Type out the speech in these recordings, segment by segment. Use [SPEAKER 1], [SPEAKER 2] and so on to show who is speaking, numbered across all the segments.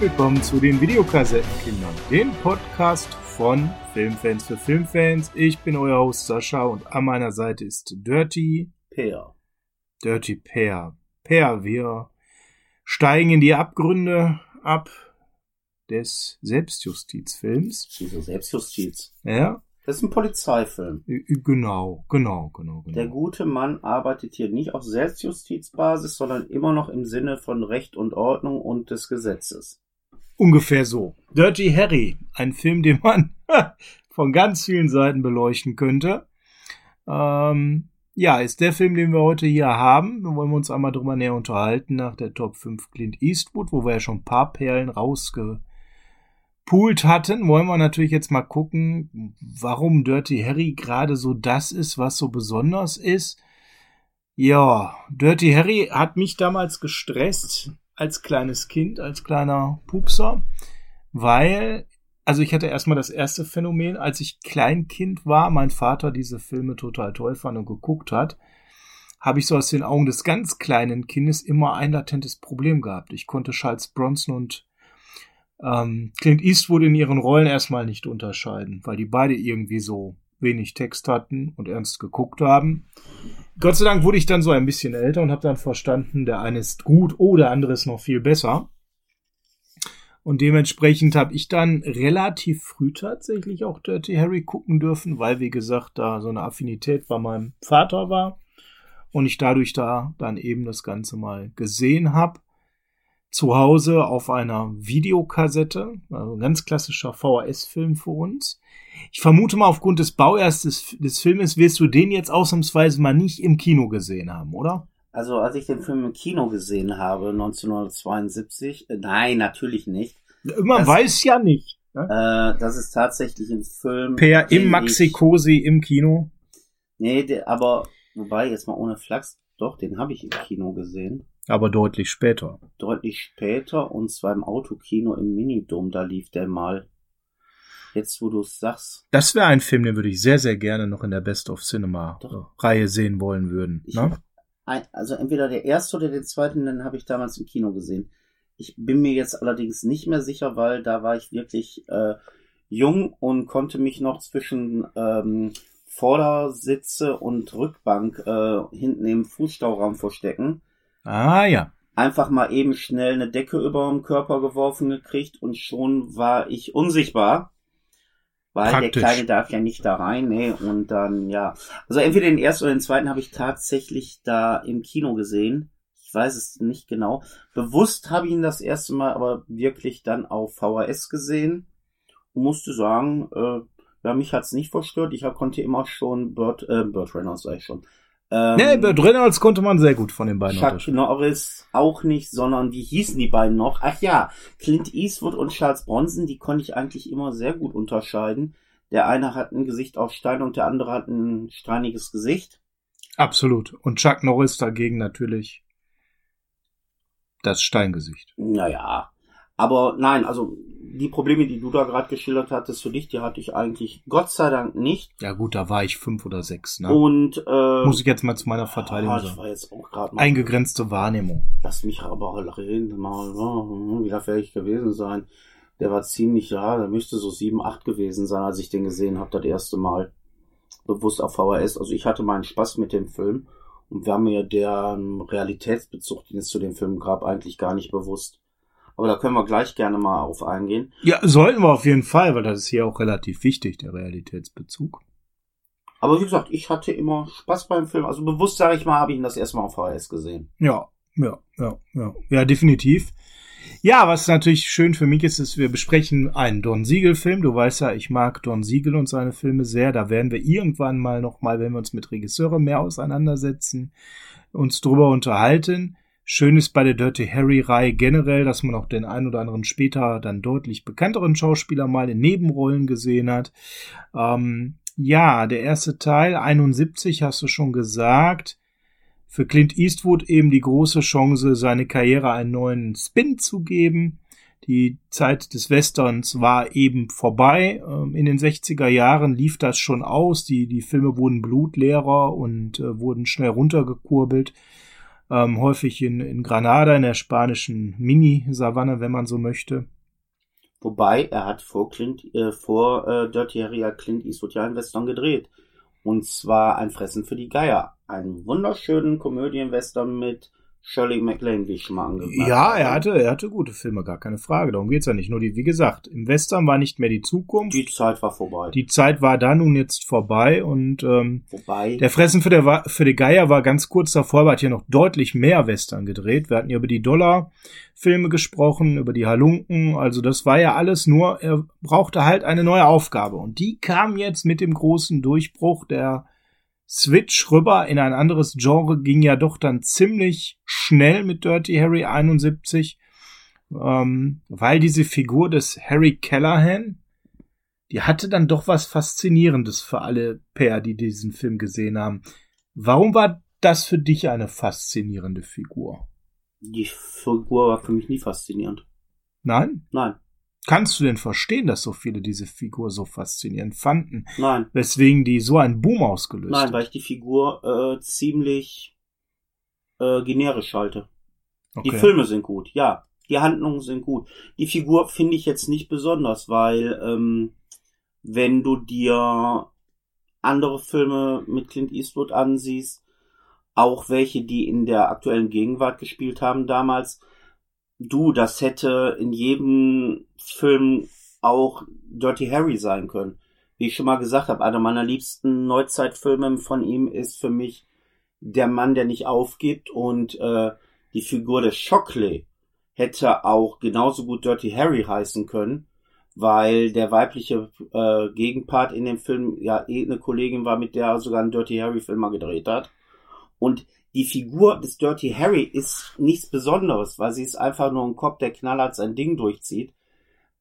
[SPEAKER 1] Willkommen zu den Videokassettenkindern, dem Podcast von Filmfans für Filmfans. Ich bin euer Host Sascha und an meiner Seite ist Dirty
[SPEAKER 2] Peer.
[SPEAKER 1] Dirty Peer. Peer, wir steigen in die Abgründe ab des Selbstjustizfilms.
[SPEAKER 2] Wieso Selbstjustiz?
[SPEAKER 1] Ja,
[SPEAKER 2] Das ist ein Polizeifilm.
[SPEAKER 1] genau, genau, genau, genau.
[SPEAKER 2] Der gute Mann arbeitet hier nicht auf Selbstjustizbasis, sondern immer noch im Sinne von Recht und Ordnung und des Gesetzes.
[SPEAKER 1] Ungefähr so. Dirty Harry, ein Film, den man von ganz vielen Seiten beleuchten könnte. Ähm, ja, ist der Film, den wir heute hier haben. Da wollen wir uns einmal drüber näher unterhalten nach der Top 5 Clint Eastwood, wo wir ja schon ein paar Perlen rausgepoolt hatten. Wollen wir natürlich jetzt mal gucken, warum Dirty Harry gerade so das ist, was so besonders ist. Ja, Dirty Harry hat mich damals gestresst als kleines Kind, als kleiner Pupser, weil, also ich hatte erstmal das erste Phänomen, als ich Kleinkind war, mein Vater diese Filme total toll fand und geguckt hat, habe ich so aus den Augen des ganz kleinen Kindes immer ein latentes Problem gehabt. Ich konnte Charles Bronson und ähm, Clint Eastwood in ihren Rollen erstmal nicht unterscheiden, weil die beide irgendwie so wenig Text hatten und ernst geguckt haben. Gott sei Dank wurde ich dann so ein bisschen älter und habe dann verstanden, der eine ist gut, oh, der andere ist noch viel besser. Und dementsprechend habe ich dann relativ früh tatsächlich auch Dirty Harry gucken dürfen, weil, wie gesagt, da so eine Affinität bei meinem Vater war und ich dadurch da dann eben das Ganze mal gesehen habe. Zu Hause auf einer Videokassette, also ein ganz klassischer VHS-Film für uns. Ich vermute mal, aufgrund des Baujahrs des, des Filmes wirst du den jetzt ausnahmsweise mal nicht im Kino gesehen haben, oder?
[SPEAKER 2] Also als ich den Film im Kino gesehen habe, 1972, äh, nein, natürlich nicht.
[SPEAKER 1] Man
[SPEAKER 2] Das-
[SPEAKER 1] weiß ja nicht. Ne?
[SPEAKER 2] Äh, das ist tatsächlich ein Film.
[SPEAKER 1] Per im Maxi
[SPEAKER 2] ich-
[SPEAKER 1] Cosi im Kino.
[SPEAKER 2] Nee, der, aber wobei, jetzt mal ohne Flachs, doch, den habe ich im Kino gesehen.
[SPEAKER 1] Aber deutlich später.
[SPEAKER 2] Deutlich später und zwar im Autokino im Minidom, da lief der mal. Jetzt, wo du es sagst,
[SPEAKER 1] Das wäre ein Film, den würde ich sehr, sehr gerne noch in der Best of Cinema
[SPEAKER 2] Doch.
[SPEAKER 1] Reihe sehen wollen würden.
[SPEAKER 2] Ich,
[SPEAKER 1] Ne?
[SPEAKER 2] also entweder der erste oder den zweiten, den habe ich damals im Kino gesehen. Ich bin mir jetzt allerdings nicht mehr sicher, weil da war ich wirklich äh, jung und konnte mich noch zwischen ähm, Vordersitze und Rückbank äh, hinten im Fußstauraum verstecken.
[SPEAKER 1] Ah ja.
[SPEAKER 2] Einfach mal eben schnell eine Decke über dem Körper geworfen gekriegt und schon war ich unsichtbar. Weil
[SPEAKER 1] Praktisch.
[SPEAKER 2] der Kleine darf ja nicht da rein, ne? Und dann, ja. Also entweder den ersten oder den zweiten habe ich tatsächlich da im Kino gesehen. Ich weiß es nicht genau. Bewusst habe ich ihn das erste Mal aber wirklich dann auf VHS gesehen. Und musste sagen, äh, ja, mich hat's nicht verstört. Ich hab, konnte immer schon Burt, äh, Burt Reynolds, sag ich schon. Ähm,
[SPEAKER 1] Nee, Burt Reynolds konnte man sehr gut von den beiden
[SPEAKER 2] Chuck. Norris auch nicht, sondern wie hießen die beiden noch? Ach ja, Clint Eastwood und Charles Bronson, die konnte ich eigentlich immer sehr gut unterscheiden. Der eine hat ein Gesicht aus Stein und der andere hat ein steiniges Gesicht.
[SPEAKER 1] Absolut. Und Chuck Norris dagegen natürlich das Steingesicht.
[SPEAKER 2] Naja, aber nein, also die Probleme, die du da gerade geschildert hattest für dich, die hatte ich eigentlich Gott sei Dank nicht.
[SPEAKER 1] Ja gut, da war ich fünf oder sechs. Ne?
[SPEAKER 2] Und äh,
[SPEAKER 1] Muss ich jetzt mal zu meiner Verteidigung
[SPEAKER 2] ah,
[SPEAKER 1] sagen.
[SPEAKER 2] war jetzt auch gerade mal
[SPEAKER 1] Eingegrenzte Wahrnehmung.
[SPEAKER 2] Lass mich aber reden, mal, oh, wie darf ich gewesen sein? Der war ziemlich, ja, der müsste so sieben, acht gewesen sein, als ich den gesehen habe, das erste Mal. Bewusst auf VHS. Also ich hatte meinen Spaß mit dem Film. Und wir haben mir deren Realitätsbezug, den es zu dem Film gab, eigentlich gar nicht bewusst. Aber da können wir gleich gerne mal auf eingehen.
[SPEAKER 1] Ja, sollten wir auf jeden Fall, weil das ist hier auch relativ wichtig, der Realitätsbezug.
[SPEAKER 2] Aber wie gesagt, ich hatte immer Spaß beim Film. Also bewusst, sage ich mal, habe ich ihn das erste Mal auf VHS gesehen.
[SPEAKER 1] Ja, ja, ja, ja. Ja, definitiv. Ja, was natürlich schön für mich ist, ist, wir besprechen einen Don Siegel-Film. Du weißt ja, ich mag Don Siegel und seine Filme sehr. Da werden wir irgendwann mal nochmal, wenn wir uns mit Regisseuren mehr auseinandersetzen, uns drüber unterhalten. Schön ist bei der Dirty Harry-Reihe generell, dass man auch den einen oder anderen später dann deutlich bekannteren Schauspieler mal in Nebenrollen gesehen hat. Ähm, ja, der erste Teil, 71, hast du schon gesagt für Clint Eastwood eben die große Chance, seine Karriere einen neuen Spin zu geben. Die Zeit des Westerns war eben vorbei. Ähm, In den 60er Jahren lief das schon aus. Die, die Filme wurden blutleerer und äh, wurden schnell runtergekurbelt. Ähm, häufig in, in Granada, in der spanischen Mini-Savanne, wenn man so möchte.
[SPEAKER 2] Wobei, er hat vor Clint, äh, vor äh, Dirty Harry Clint Eastwood ja in Western gedreht. Und zwar ein Fressen für die Geier. Einen wunderschönen Komödienwestern mit Shirley MacLaine, wie ich schon mal angemerkt
[SPEAKER 1] Ja, er hatte, er hatte gute Filme, gar keine Frage. Darum geht's ja nicht. Nur die, wie gesagt, im Western war nicht mehr die Zukunft.
[SPEAKER 2] Die Zeit war vorbei.
[SPEAKER 1] Die Zeit war da nun jetzt vorbei und ähm,
[SPEAKER 2] Wobei,
[SPEAKER 1] der Fressen für, der, für die Geier war ganz kurz davor, aber hat hier noch deutlich mehr Western gedreht. Wir hatten ja über die Dollar-Filme gesprochen, über die Halunken. Also das war ja alles nur, er brauchte halt eine neue Aufgabe. Und die kam jetzt mit dem großen Durchbruch der Switch rüber in ein anderes Genre ging ja doch dann ziemlich schnell mit Dirty Harry 71, ähm, weil diese Figur des Harry Callahan, die hatte dann doch was Faszinierendes für alle Pair, die diesen Film gesehen haben. Warum war das für dich eine faszinierende Figur?
[SPEAKER 2] die Figur war für mich nie faszinierend.
[SPEAKER 1] Nein?
[SPEAKER 2] Nein,
[SPEAKER 1] Kannst du denn verstehen, dass so viele diese Figur so faszinierend fanden?
[SPEAKER 2] nein,
[SPEAKER 1] Weswegen die so einen Boom ausgelöst
[SPEAKER 2] nein,
[SPEAKER 1] hat?
[SPEAKER 2] weil ich die Figur äh, ziemlich äh, generisch halte. Die
[SPEAKER 1] Okay.
[SPEAKER 2] Filme sind gut, ja. Die Handlungen sind gut. Die Figur finde ich jetzt nicht besonders, weil ähm, wenn du dir andere Filme mit Clint Eastwood ansiehst, auch welche, die in der aktuellen Gegenwart gespielt haben damals, du, das hätte in jedem Film auch Dirty Harry sein können. Wie ich schon mal gesagt habe, einer meiner liebsten Neuzeitfilme von ihm ist für mich Der Mann, der nicht aufgibt und äh, die Figur des Shockley hätte auch genauso gut Dirty Harry heißen können, weil der weibliche äh, Gegenpart in dem Film ja eh eine Kollegin war, mit der er sogar einen Dirty Harry Film mal gedreht hat. Und die Figur des Dirty Harry ist nichts Besonderes, weil sie ist einfach nur ein Kopf, der knallhart sein Ding durchzieht.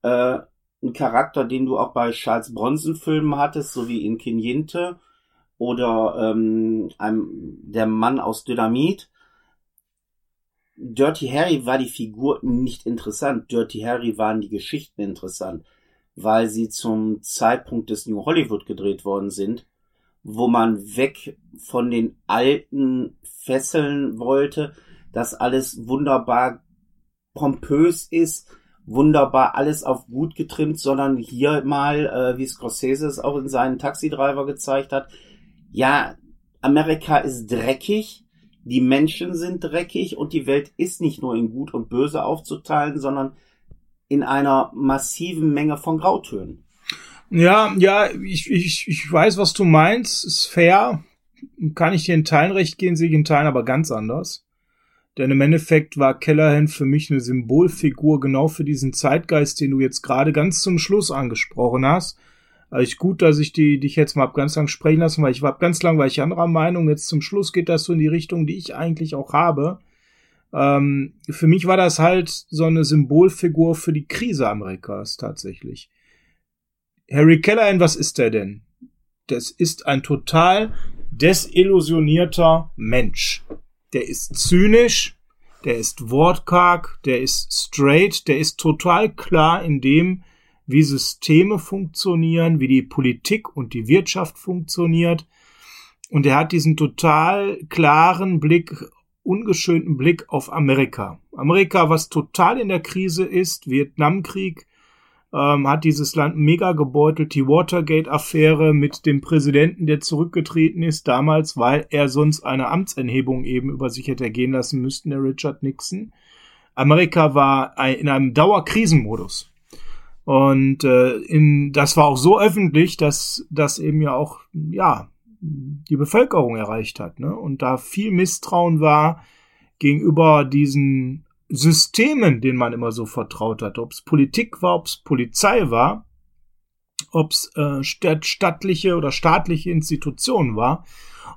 [SPEAKER 2] Äh, ein Charakter, den du auch bei Charles Bronson Filmen hattest, so wie in Kinyinte oder ähm, einem, der Mann aus Dynamit. Dirty Harry war die Figur nicht interessant. Dirty Harry waren die Geschichten interessant, weil sie zum Zeitpunkt des New Hollywood gedreht worden sind, wo man weg von den alten Fesseln wollte, dass alles wunderbar pompös ist, wunderbar alles auf gut getrimmt, sondern hier mal, äh, wie Scorsese es auch in seinen Taxi-Driver gezeigt hat, ja, Amerika ist dreckig, die Menschen sind dreckig und die Welt ist nicht nur in Gut und Böse aufzuteilen, sondern in einer massiven Menge von Grautönen.
[SPEAKER 1] Ja, ja, ich, ich, ich weiß, was du meinst. Ist fair. Kann ich dir in Teilen recht gehen, sehe ich in Teilen aber ganz anders. Denn im Endeffekt war Callahan für mich eine Symbolfigur genau für diesen Zeitgeist, den du jetzt gerade ganz zum Schluss angesprochen hast. Also ich gut, dass ich die, dich jetzt mal hab ganz lang sprechen lassen, weil ich war ganz lang, war ich anderer Meinung. Jetzt zum Schluss geht das so in die Richtung, die ich eigentlich auch habe. Ähm, für mich war das halt so eine Symbolfigur für die Krise Amerikas tatsächlich. Harry Callahan, was ist der denn? Das ist ein total desillusionierter Mensch. Der ist zynisch, der ist wortkarg, der ist straight, der ist total klar in dem, wie Systeme funktionieren, wie die Politik und die Wirtschaft funktioniert. Und er hat diesen total klaren Blick, ungeschönten Blick auf Amerika. Amerika, was total in der Krise ist, Vietnamkrieg, ähm, hat dieses Land mega gebeutelt, die Watergate-Affäre mit dem Präsidenten, der zurückgetreten ist damals, weil er sonst eine Amtsenthebung eben über sich hätte ergehen lassen müssten, der Richard Nixon. Amerika war in einem Dauerkrisenmodus. Und äh, in, das war auch so öffentlich, dass das eben ja auch, ja, die Bevölkerung erreicht hat. Ne? Und da viel Misstrauen war gegenüber diesen Systemen, denen man immer so vertraut hat, ob es Politik war, ob es Polizei war, ob es äh, stadt stattliche oder staatliche Institutionen war.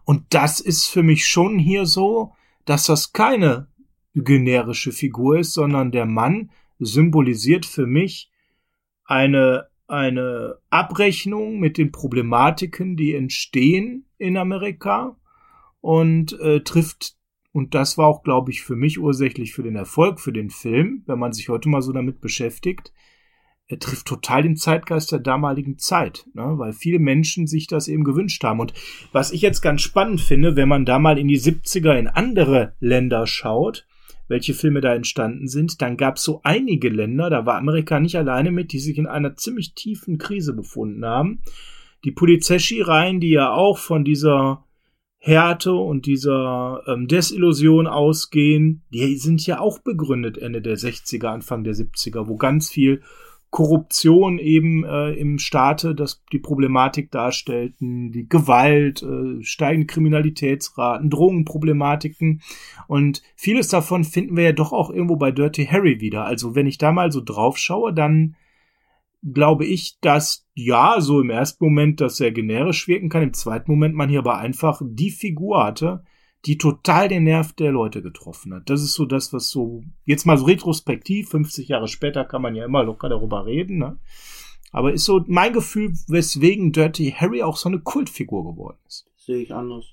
[SPEAKER 1] Und das ist für mich schon hier so, dass das keine generische Figur ist, sondern der Mann symbolisiert für mich eine, eine Abrechnung mit den Problematiken, die entstehen in Amerika und äh, trifft und das war auch, glaube ich, für mich ursächlich für den Erfolg für den Film, wenn man sich heute mal so damit beschäftigt. er trifft total den Zeitgeist der damaligen Zeit, ne? weil viele Menschen sich das eben gewünscht haben. Und was ich jetzt ganz spannend finde, wenn man da mal in die 70er in andere Länder schaut, welche Filme da entstanden sind, dann gab es so einige Länder, da war Amerika nicht alleine mit, die sich in einer ziemlich tiefen Krise befunden haben. Die Polizeschi-Reihen, die ja auch von dieser Härte und dieser ähm, Desillusion ausgehen, die sind ja auch begründet Ende der 60er, Anfang der 70er, wo ganz viel Korruption eben äh, im Staate das die Problematik darstellten, die Gewalt, äh, steigende Kriminalitätsraten, Drogenproblematiken und vieles davon finden wir ja doch auch irgendwo bei Dirty Harry wieder. Also wenn ich da mal so drauf schaue, dann glaube ich, dass ja, so im ersten Moment das sehr generisch wirken kann, im zweiten Moment man hier aber einfach die Figur hatte, die total den Nerv der Leute getroffen hat. Das ist so das, was so, jetzt mal so retrospektiv, 50 Jahre später kann man ja immer locker darüber reden, ne? Aber ist so mein Gefühl, weswegen Dirty Harry auch so eine Kultfigur geworden ist.
[SPEAKER 2] Sehe ich anders.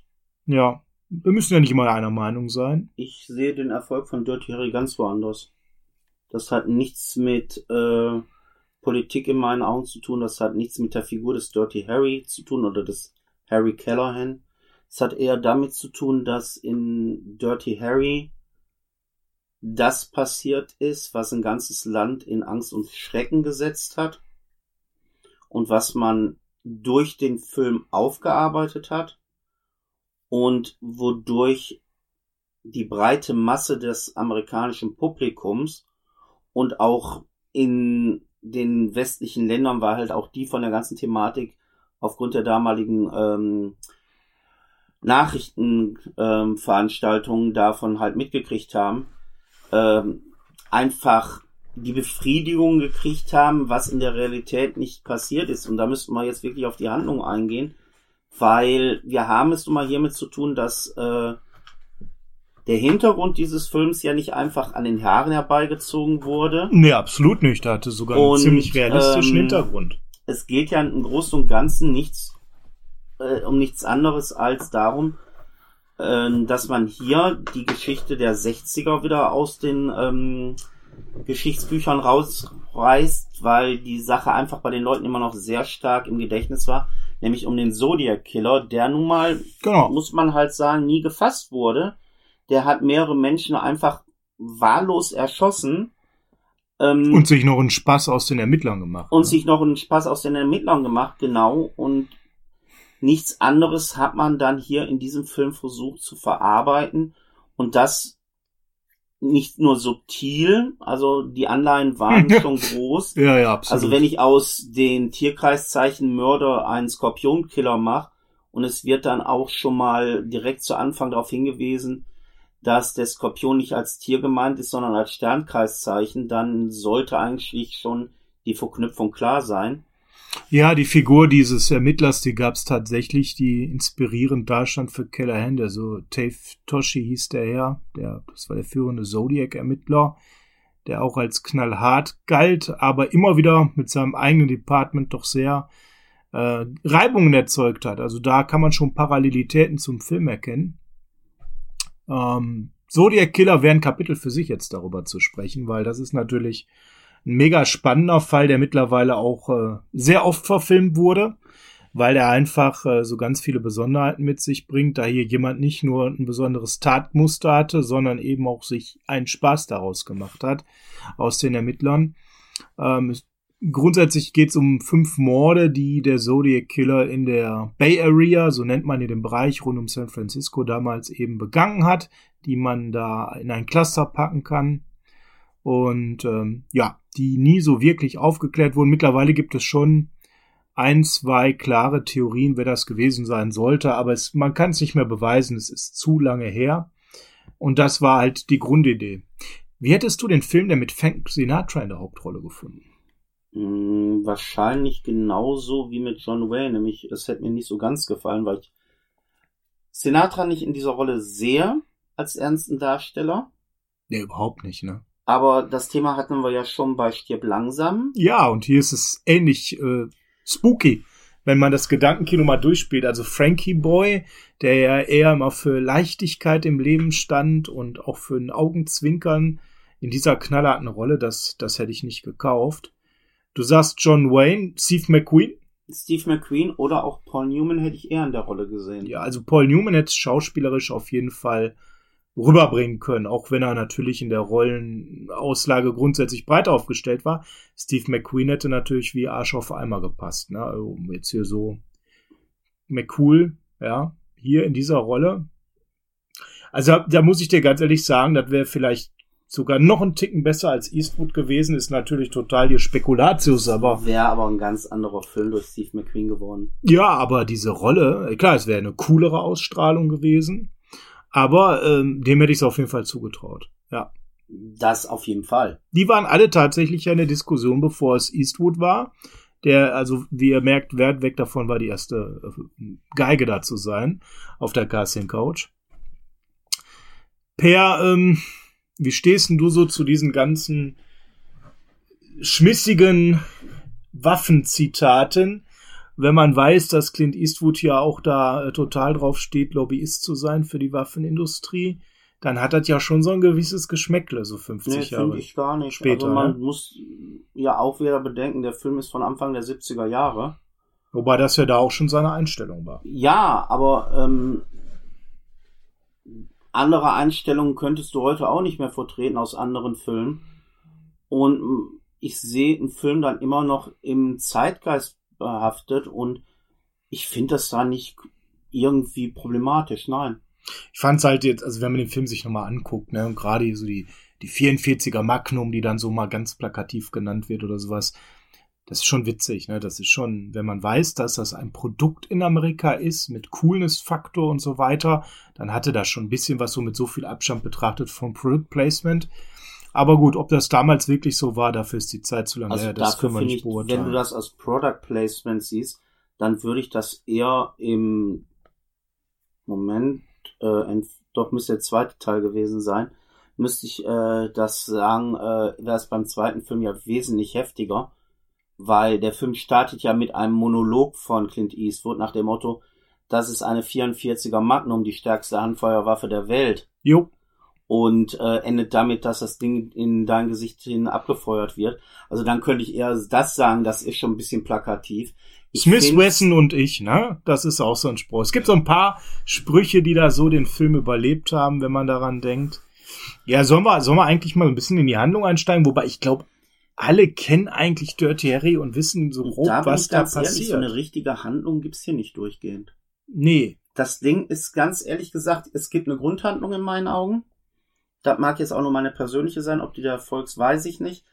[SPEAKER 1] Ja, wir müssen ja nicht immer einer Meinung sein.
[SPEAKER 2] Ich sehe den Erfolg von Dirty Harry ganz woanders. Das hat nichts mit äh, Politik in meinen Augen zu tun, das hat nichts mit der Figur des Dirty Harry zu tun oder des Harry Callahan. Es hat eher damit zu tun, dass in Dirty Harry das passiert ist, was ein ganzes Land in Angst und Schrecken gesetzt hat und was man durch den Film aufgearbeitet hat und wodurch die breite Masse des amerikanischen Publikums und auch in den westlichen Ländern war halt auch die von der ganzen Thematik aufgrund der damaligen ähm, Nachrichtenveranstaltungen ähm, davon halt mitgekriegt haben, ähm, einfach die Befriedigung gekriegt haben, was in der Realität nicht passiert ist. Und da müssten wir jetzt wirklich auf die Handlung eingehen, weil wir haben es nun mal hiermit zu tun, dass äh, der Hintergrund dieses Films ja nicht einfach an den Haaren herbeigezogen wurde.
[SPEAKER 1] Nee, absolut nicht. Da hatte sogar einen und, ziemlich realistischen ähm, Hintergrund.
[SPEAKER 2] Es geht ja im Großen und Ganzen nichts äh, um nichts anderes als darum, äh, dass man hier die Geschichte der 60er wieder aus den ähm, Geschichtsbüchern rausreißt, weil die Sache einfach bei den Leuten immer noch sehr stark im Gedächtnis war, nämlich um den Zodiac Killer, der nun mal, genau. muss man halt sagen, nie gefasst wurde. Der hat mehrere Menschen einfach wahllos erschossen.
[SPEAKER 1] Ähm, und sich noch einen Spaß aus den Ermittlern gemacht.
[SPEAKER 2] Und ne? sich noch einen Spaß aus den Ermittlern gemacht, genau. Und Nichts anderes hat man dann hier in diesem Film versucht zu verarbeiten und das nicht nur subtil, also die Anleihen waren schon groß.
[SPEAKER 1] Ja, ja, absolut.
[SPEAKER 2] Also wenn ich aus den Tierkreiszeichen Mörder einen Skorpionkiller mache und es wird dann auch schon mal direkt zu Anfang darauf hingewiesen, dass der Skorpion nicht als Tier gemeint ist, sondern als Sternkreiszeichen, dann sollte eigentlich schon die Verknüpfung klar sein.
[SPEAKER 1] Ja, die Figur dieses Ermittlers, die gab es tatsächlich, die inspirierend dastand für Callahan. Der so Tave Toshi hieß der Herr, der, das war der führende Zodiac-Ermittler, der auch als knallhart galt, aber immer wieder mit seinem eigenen Department doch sehr äh, Reibungen erzeugt hat. Also da kann man schon Parallelitäten zum Film erkennen. Ähm, Zodiac Killer wäre ein Kapitel für sich jetzt darüber zu sprechen, weil das ist natürlich ein mega spannender Fall, der mittlerweile auch äh, sehr oft verfilmt wurde, weil er einfach äh, so ganz viele Besonderheiten mit sich bringt, da hier jemand nicht nur ein besonderes Tatmuster hatte, sondern eben auch sich einen Spaß daraus gemacht hat aus den Ermittlern. Ähm, grundsätzlich geht es um fünf Morde, die der Zodiac Killer in der Bay Area, so nennt man hier den Bereich rund um San Francisco damals eben begangen hat, die man da in ein Cluster packen kann. Und ähm, ja, die nie so wirklich aufgeklärt wurden. Mittlerweile gibt es schon ein, zwei klare Theorien, wer das gewesen sein sollte, aber es, man kann es nicht mehr beweisen, es ist zu lange her. Und das war halt die Grundidee. Wie hättest du den Film denn mit Frank Sinatra in der Hauptrolle gefunden?
[SPEAKER 2] Hm, wahrscheinlich genauso wie mit John Wayne, nämlich es hätte mir nicht so ganz gefallen, weil ich Sinatra nicht in dieser Rolle sehe als ernsten Darsteller.
[SPEAKER 1] Nee, überhaupt nicht, ne?
[SPEAKER 2] Aber das Thema hatten wir ja schon bei Stirb langsam.
[SPEAKER 1] Ja, und hier ist es ähnlich äh, spooky, wenn man das Gedankenkino mal durchspielt. Also Frankie Boy, der ja eher immer für Leichtigkeit im Leben stand und auch für ein Augenzwinkern in dieser knallharten Rolle, das, das hätte ich nicht gekauft. Du sagst John Wayne, Steve McQueen?
[SPEAKER 2] Steve McQueen oder auch Paul Newman hätte ich eher in der Rolle gesehen.
[SPEAKER 1] Ja, also Paul Newman hätte es schauspielerisch auf jeden Fall rüberbringen können, auch wenn er natürlich in der Rollenauslage grundsätzlich breit aufgestellt war. Steve McQueen hätte natürlich wie Arsch auf Eimer gepasst. Ne? Also jetzt hier so McCool, ja, hier in dieser Rolle. Also da muss ich dir ganz ehrlich sagen, das wäre vielleicht sogar noch ein Ticken besser als Eastwood gewesen, ist natürlich total die Spekulatius, aber.
[SPEAKER 2] Wäre aber ein ganz anderer Film durch Steve McQueen geworden.
[SPEAKER 1] Ja, aber diese Rolle, klar, es wäre eine coolere Ausstrahlung gewesen. Aber ähm, dem hätte ich es auf jeden Fall zugetraut. Ja.
[SPEAKER 2] Das auf jeden Fall.
[SPEAKER 1] Die waren alle tatsächlich ja der Diskussion, bevor es Eastwood war. Der, also wie ihr merkt, wert weg davon war die erste äh, Geige da zu sein auf der Casting Couch. Per, ähm, wie stehst denn du so zu diesen ganzen schmissigen Waffenzitaten? wenn man weiß, dass Clint Eastwood ja auch da äh, total drauf steht, Lobbyist zu sein für die Waffenindustrie, dann hat das ja schon so ein gewisses Geschmäckle, so 50 nee, Jahre.
[SPEAKER 2] Ich gar nicht. Später, also man ne? muss ja auch wieder bedenken, der Film ist von Anfang der 70er Jahre.
[SPEAKER 1] Wobei das ja da auch schon seine Einstellung war.
[SPEAKER 2] Ja, aber ähm, andere Einstellungen könntest du heute auch nicht mehr vertreten aus anderen Filmen. Und ich sehe einen Film dann immer noch im Zeitgeist behaftet und ich finde das da nicht irgendwie problematisch, nein.
[SPEAKER 1] Ich fand es halt jetzt, also wenn man den Film sich nochmal anguckt, ne, und gerade so die, die 44er Magnum, die dann so mal ganz plakativ genannt wird oder sowas, das ist schon witzig, ne? Das ist schon, wenn man weiß, dass das ein Produkt in Amerika ist, mit Coolness-Faktor und so weiter, dann hatte das schon ein bisschen was so mit so viel Abstand betrachtet vom Product Placement. Aber gut, ob das damals wirklich so war, dafür ist die Zeit zu lange
[SPEAKER 2] also
[SPEAKER 1] her. Das können wir nicht beurteilen.
[SPEAKER 2] Wenn du das als Product Placement siehst, dann würde ich das eher im Moment, äh, doch müsste der zweite Teil gewesen sein, müsste ich äh, das sagen, äh, wäre es beim zweiten Film ja wesentlich heftiger, weil der Film startet ja mit einem Monolog von Clint Eastwood nach dem Motto, das ist eine 44er Magnum, die stärkste Handfeuerwaffe der Welt.
[SPEAKER 1] Jo
[SPEAKER 2] und äh, endet damit, dass das Ding in dein Gesicht hin abgefeuert wird. Also dann könnte ich eher das sagen, das ist schon ein bisschen plakativ.
[SPEAKER 1] Ich Smith Wesson und ich, ne? Das ist auch so ein Spruch. Es gibt so ein paar Sprüche, die da so den Film überlebt haben, wenn man daran denkt. Ja, sollen wir, sollen wir eigentlich mal ein bisschen in die Handlung einsteigen? Wobei ich glaube, alle kennen eigentlich Dirty Harry und wissen so grob, da was da passiert. Ehrlich,
[SPEAKER 2] so eine richtige Handlung gibt's hier nicht durchgehend.
[SPEAKER 1] Nee.
[SPEAKER 2] Das Ding ist ganz ehrlich gesagt, es gibt eine Grundhandlung in meinen Augen. Das mag jetzt auch nur meine persönliche sein, ob die der Erfolgs, weiß ich nicht.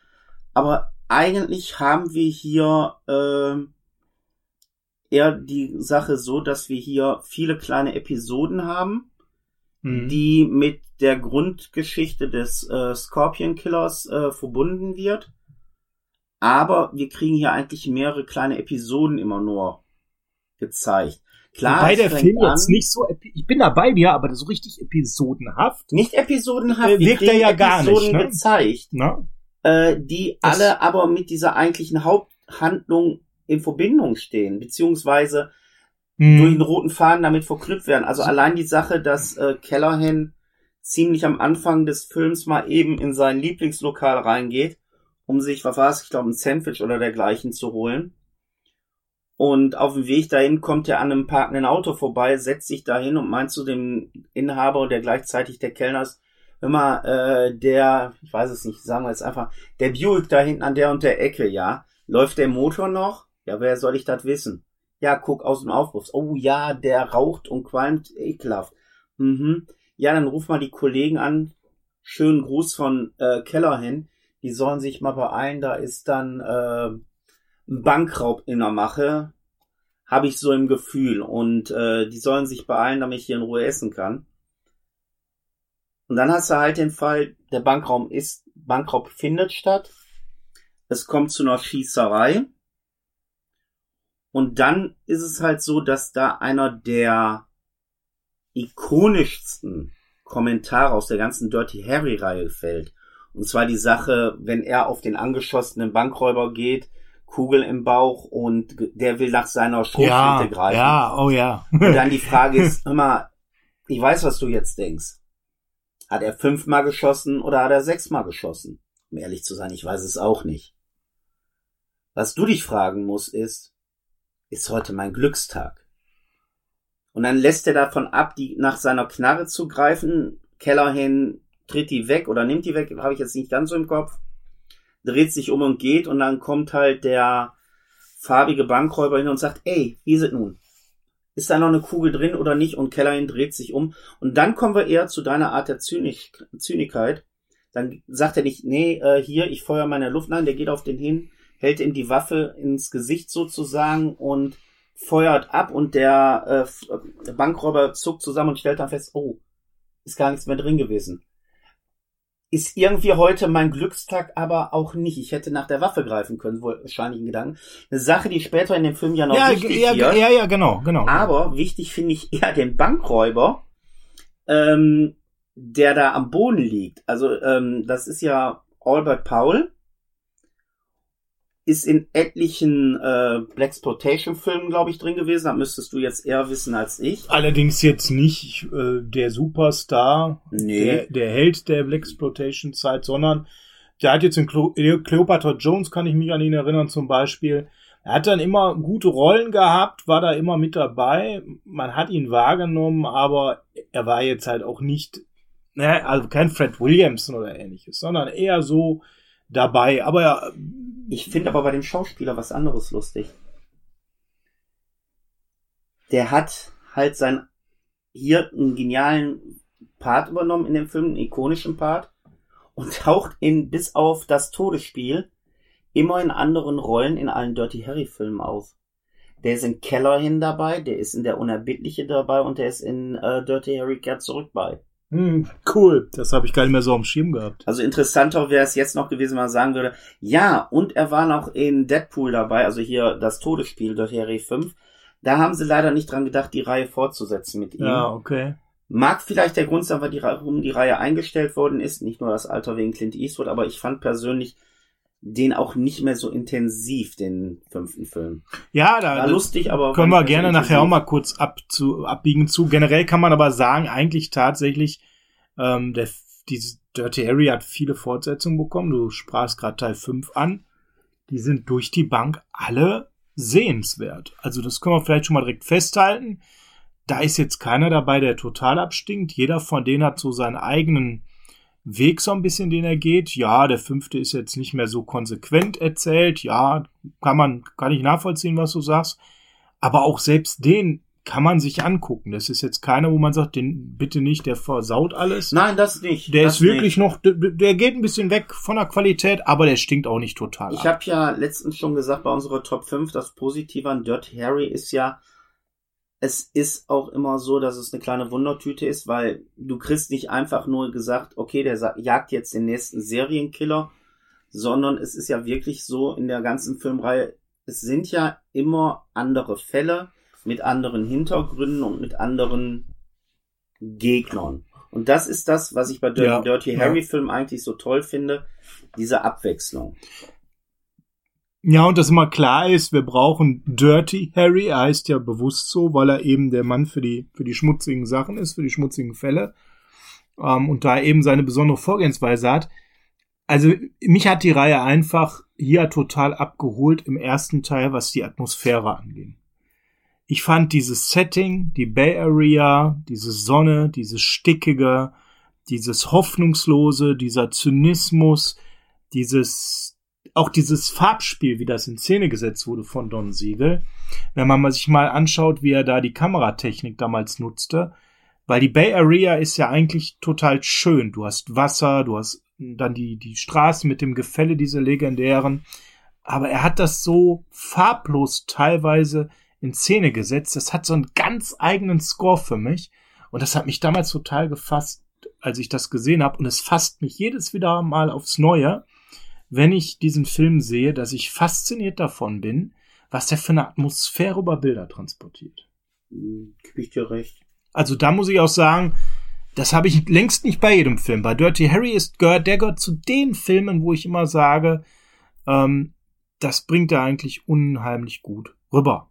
[SPEAKER 2] Aber eigentlich haben wir hier äh, eher die Sache so, dass wir hier viele kleine Episoden haben, mhm. die mit der Grundgeschichte des äh, Scorpion Killers äh, verbunden wird. Aber wir kriegen hier eigentlich mehrere kleine Episoden immer nur gezeigt.
[SPEAKER 1] Klar, Wobei der Film an, jetzt nicht so, ich bin dabei dir, aber so richtig episodenhaft.
[SPEAKER 2] Nicht episodenhaft, äh,
[SPEAKER 1] wirkt er ja gar nicht. Ne?
[SPEAKER 2] gezeigt,
[SPEAKER 1] ne?
[SPEAKER 2] Äh, die das alle aber mit dieser eigentlichen Haupthandlung in Verbindung stehen, beziehungsweise hm. durch den roten Faden damit verknüpft werden. Also allein die Sache, dass äh, Kellerhen ziemlich am Anfang des Films mal eben in sein Lieblingslokal reingeht, um sich, was war es, ich glaube, ein Sandwich oder dergleichen zu holen und auf dem Weg dahin kommt er an einem parkenden Auto vorbei, setzt sich dahin und meint zu dem Inhaber, der gleichzeitig der Kellner ist, immer äh, der, ich weiß es nicht, sagen wir jetzt einfach, der Buick da hinten an der und der Ecke, ja. Läuft der Motor noch? Ja, wer soll ich das wissen? Ja, guck aus dem Aufruf. Oh ja, der raucht und qualmt ekelhaft. Mhm. Ja, dann ruf mal die Kollegen an. Schönen Gruß von äh, Kellerhin. Die sollen sich mal beeilen. Da ist dann äh, Bankraub in der Mache, habe ich so im Gefühl. Und äh, die sollen sich beeilen, damit ich hier in Ruhe essen kann. Und dann hast du halt den Fall, der Bankraum ist, Bankraub findet statt. Es kommt zu einer Schießerei. Und dann ist es halt so, dass da einer der ikonischsten Kommentare aus der ganzen Dirty Harry Reihe fällt. Und zwar die Sache, wenn er auf den angeschossenen Bankräuber geht, Kugel im Bauch und der will nach seiner Schrotflinte
[SPEAKER 1] ja,
[SPEAKER 2] greifen.
[SPEAKER 1] Ja, oh ja.
[SPEAKER 2] und dann die Frage ist immer, ich weiß, was du jetzt denkst. Hat er fünfmal geschossen oder hat er sechsmal geschossen? Um ehrlich zu sein, ich weiß es auch nicht. Was du dich fragen musst, ist, ist heute mein Glückstag? Und dann lässt er davon ab, die nach seiner Knarre zu greifen. Kellerhin tritt die weg oder nimmt die weg, habe ich jetzt nicht ganz so im Kopf. Dreht sich um und geht und dann kommt halt der farbige Bankräuber hin und sagt, ey, wie ist es nun? Ist da noch eine Kugel drin oder nicht? Und Kellerhin dreht sich um. Und dann kommen wir eher zu deiner Art der Zynik Zynigkeit. Dann sagt er nicht, nee, äh, hier, ich feuer meine Luft. Nein, der geht auf den hin, hält ihm die Waffe ins Gesicht sozusagen und feuert ab und der äh, Bankräuber zuckt zusammen und stellt dann fest, oh, ist gar nichts mehr drin gewesen. Ist irgendwie heute mein Glückstag aber auch nicht. Ich hätte nach der Waffe greifen können, wohl wahrscheinlich ein Gedanken. Eine Sache, die später in dem Film ja noch
[SPEAKER 1] ja,
[SPEAKER 2] wichtig
[SPEAKER 1] ja,
[SPEAKER 2] wird.
[SPEAKER 1] ja, ja, genau, genau.
[SPEAKER 2] Aber wichtig finde ich eher den Bankräuber, ähm, der da am Boden liegt. Also ähm, das ist ja Albert Powell, ist in etlichen äh, Blaxploitation-Filmen, glaube ich, drin gewesen. Da müsstest du jetzt eher wissen als ich.
[SPEAKER 1] Allerdings jetzt nicht äh, der Superstar,
[SPEAKER 2] Nee.
[SPEAKER 1] der, der Held der Blaxploitation-Zeit, sondern der hat jetzt in Clo Cleopatra Jones, kann ich mich an ihn erinnern zum Beispiel. Er hat dann immer gute Rollen gehabt, war da immer mit dabei. Man hat ihn wahrgenommen, aber er war jetzt halt auch nicht, ne, also kein Fred Williamson oder ähnliches, sondern eher so dabei. Aber ja,
[SPEAKER 2] Ich finde aber bei dem Schauspieler was anderes lustig. Der hat halt sein hier einen genialen Part übernommen in dem Film, einen ikonischen Part, und taucht in bis auf das Todesspiel immer in anderen Rollen in allen Dirty Harry Filmen auf. Der ist in Kellerhin dabei, der ist in der Unerbittliche dabei und der ist in äh, Dirty Harry kehrt zurück bei.
[SPEAKER 1] Hm, cool. Das habe ich gar nicht mehr so am Schirm gehabt.
[SPEAKER 2] Also interessanter wäre es jetzt noch gewesen, wenn man sagen würde, ja, und er war noch in Deadpool dabei, also hier das Todesspiel durch Harry 5. Da haben sie leider nicht dran gedacht, die Reihe fortzusetzen mit ihm.
[SPEAKER 1] Ja, okay.
[SPEAKER 2] Mag vielleicht der Grund sein, warum die Reihe eingestellt worden ist, nicht nur das Alter wegen Clint Eastwood, aber ich fand persönlich den auch nicht mehr so intensiv, den fünften Film.
[SPEAKER 1] Ja, da
[SPEAKER 2] War lustig, aber...
[SPEAKER 1] können wir gerne nachher auch mal kurz ab zu, abbiegen zu. Generell kann man aber sagen, eigentlich tatsächlich, ähm, der, diese Dirty Harry hat viele Fortsetzungen bekommen. Du sprachst gerade Teil 5 an. Die sind durch die Bank alle sehenswert. Also das können wir vielleicht schon mal direkt festhalten. Da ist jetzt keiner dabei, der total abstinkt. Jeder von denen hat so seinen eigenen Weg so ein bisschen, den er geht. Ja, der fünfte ist jetzt nicht mehr so konsequent erzählt. Ja, kann man, kann ich nachvollziehen, was du sagst. Aber auch selbst den kann man sich angucken. Das ist jetzt keiner, wo man sagt, den bitte nicht, der versaut alles.
[SPEAKER 2] Nein, das nicht.
[SPEAKER 1] der
[SPEAKER 2] das
[SPEAKER 1] ist wirklich noch, der, der geht ein bisschen weg von der Qualität, aber der stinkt auch nicht total.
[SPEAKER 2] Ich
[SPEAKER 1] ab.
[SPEAKER 2] habe ja letztens schon gesagt bei unserer Top 5, das Positive an Dirty Harry ist ja, es ist auch immer so, dass es eine kleine Wundertüte ist, weil du kriegst nicht einfach nur gesagt, okay, der jagt jetzt den nächsten Serienkiller, sondern es ist ja wirklich so in der ganzen Filmreihe, es sind ja immer andere Fälle mit anderen Hintergründen und mit anderen Gegnern. Und das ist das, was ich bei Dirty,
[SPEAKER 1] Ja,
[SPEAKER 2] Dirty
[SPEAKER 1] ja.
[SPEAKER 2] Harry Filmen eigentlich so toll finde, diese Abwechslung.
[SPEAKER 1] Ja, und dass immer klar ist, wir brauchen Dirty Harry. Er heißt ja bewusst so, weil er eben der Mann für die, für die schmutzigen Sachen ist, für die schmutzigen Fälle. Ähm, und da eben seine besondere Vorgehensweise hat. Also, mich hat die Reihe einfach hier total abgeholt im ersten Teil, was die Atmosphäre angeht. Ich fand dieses Setting, die Bay Area, diese Sonne, dieses Stickige, dieses Hoffnungslose, dieser Zynismus, dieses, auch dieses Farbspiel, wie das in Szene gesetzt wurde von Don Siegel, wenn man sich mal anschaut, wie er da die Kameratechnik damals nutzte, weil die Bay Area ist ja eigentlich total schön. Du hast Wasser, du hast dann die, die Straßen mit dem Gefälle, diese legendären. Aber er hat das so farblos teilweise in Szene gesetzt. Das hat so einen ganz eigenen Score für mich. Und das hat mich damals total gefasst, als ich das gesehen habe. Und es fasst mich jedes wieder mal aufs Neue, wenn ich diesen Film sehe, dass ich fasziniert davon bin, was der für eine Atmosphäre über Bilder transportiert.
[SPEAKER 2] Hm, Gib ich dir recht.
[SPEAKER 1] Also da muss ich auch sagen, das habe ich längst nicht bei jedem Film. Bei Dirty Harry ist gehört, der gehört zu den Filmen, wo ich immer sage, ähm, das bringt er eigentlich unheimlich gut rüber.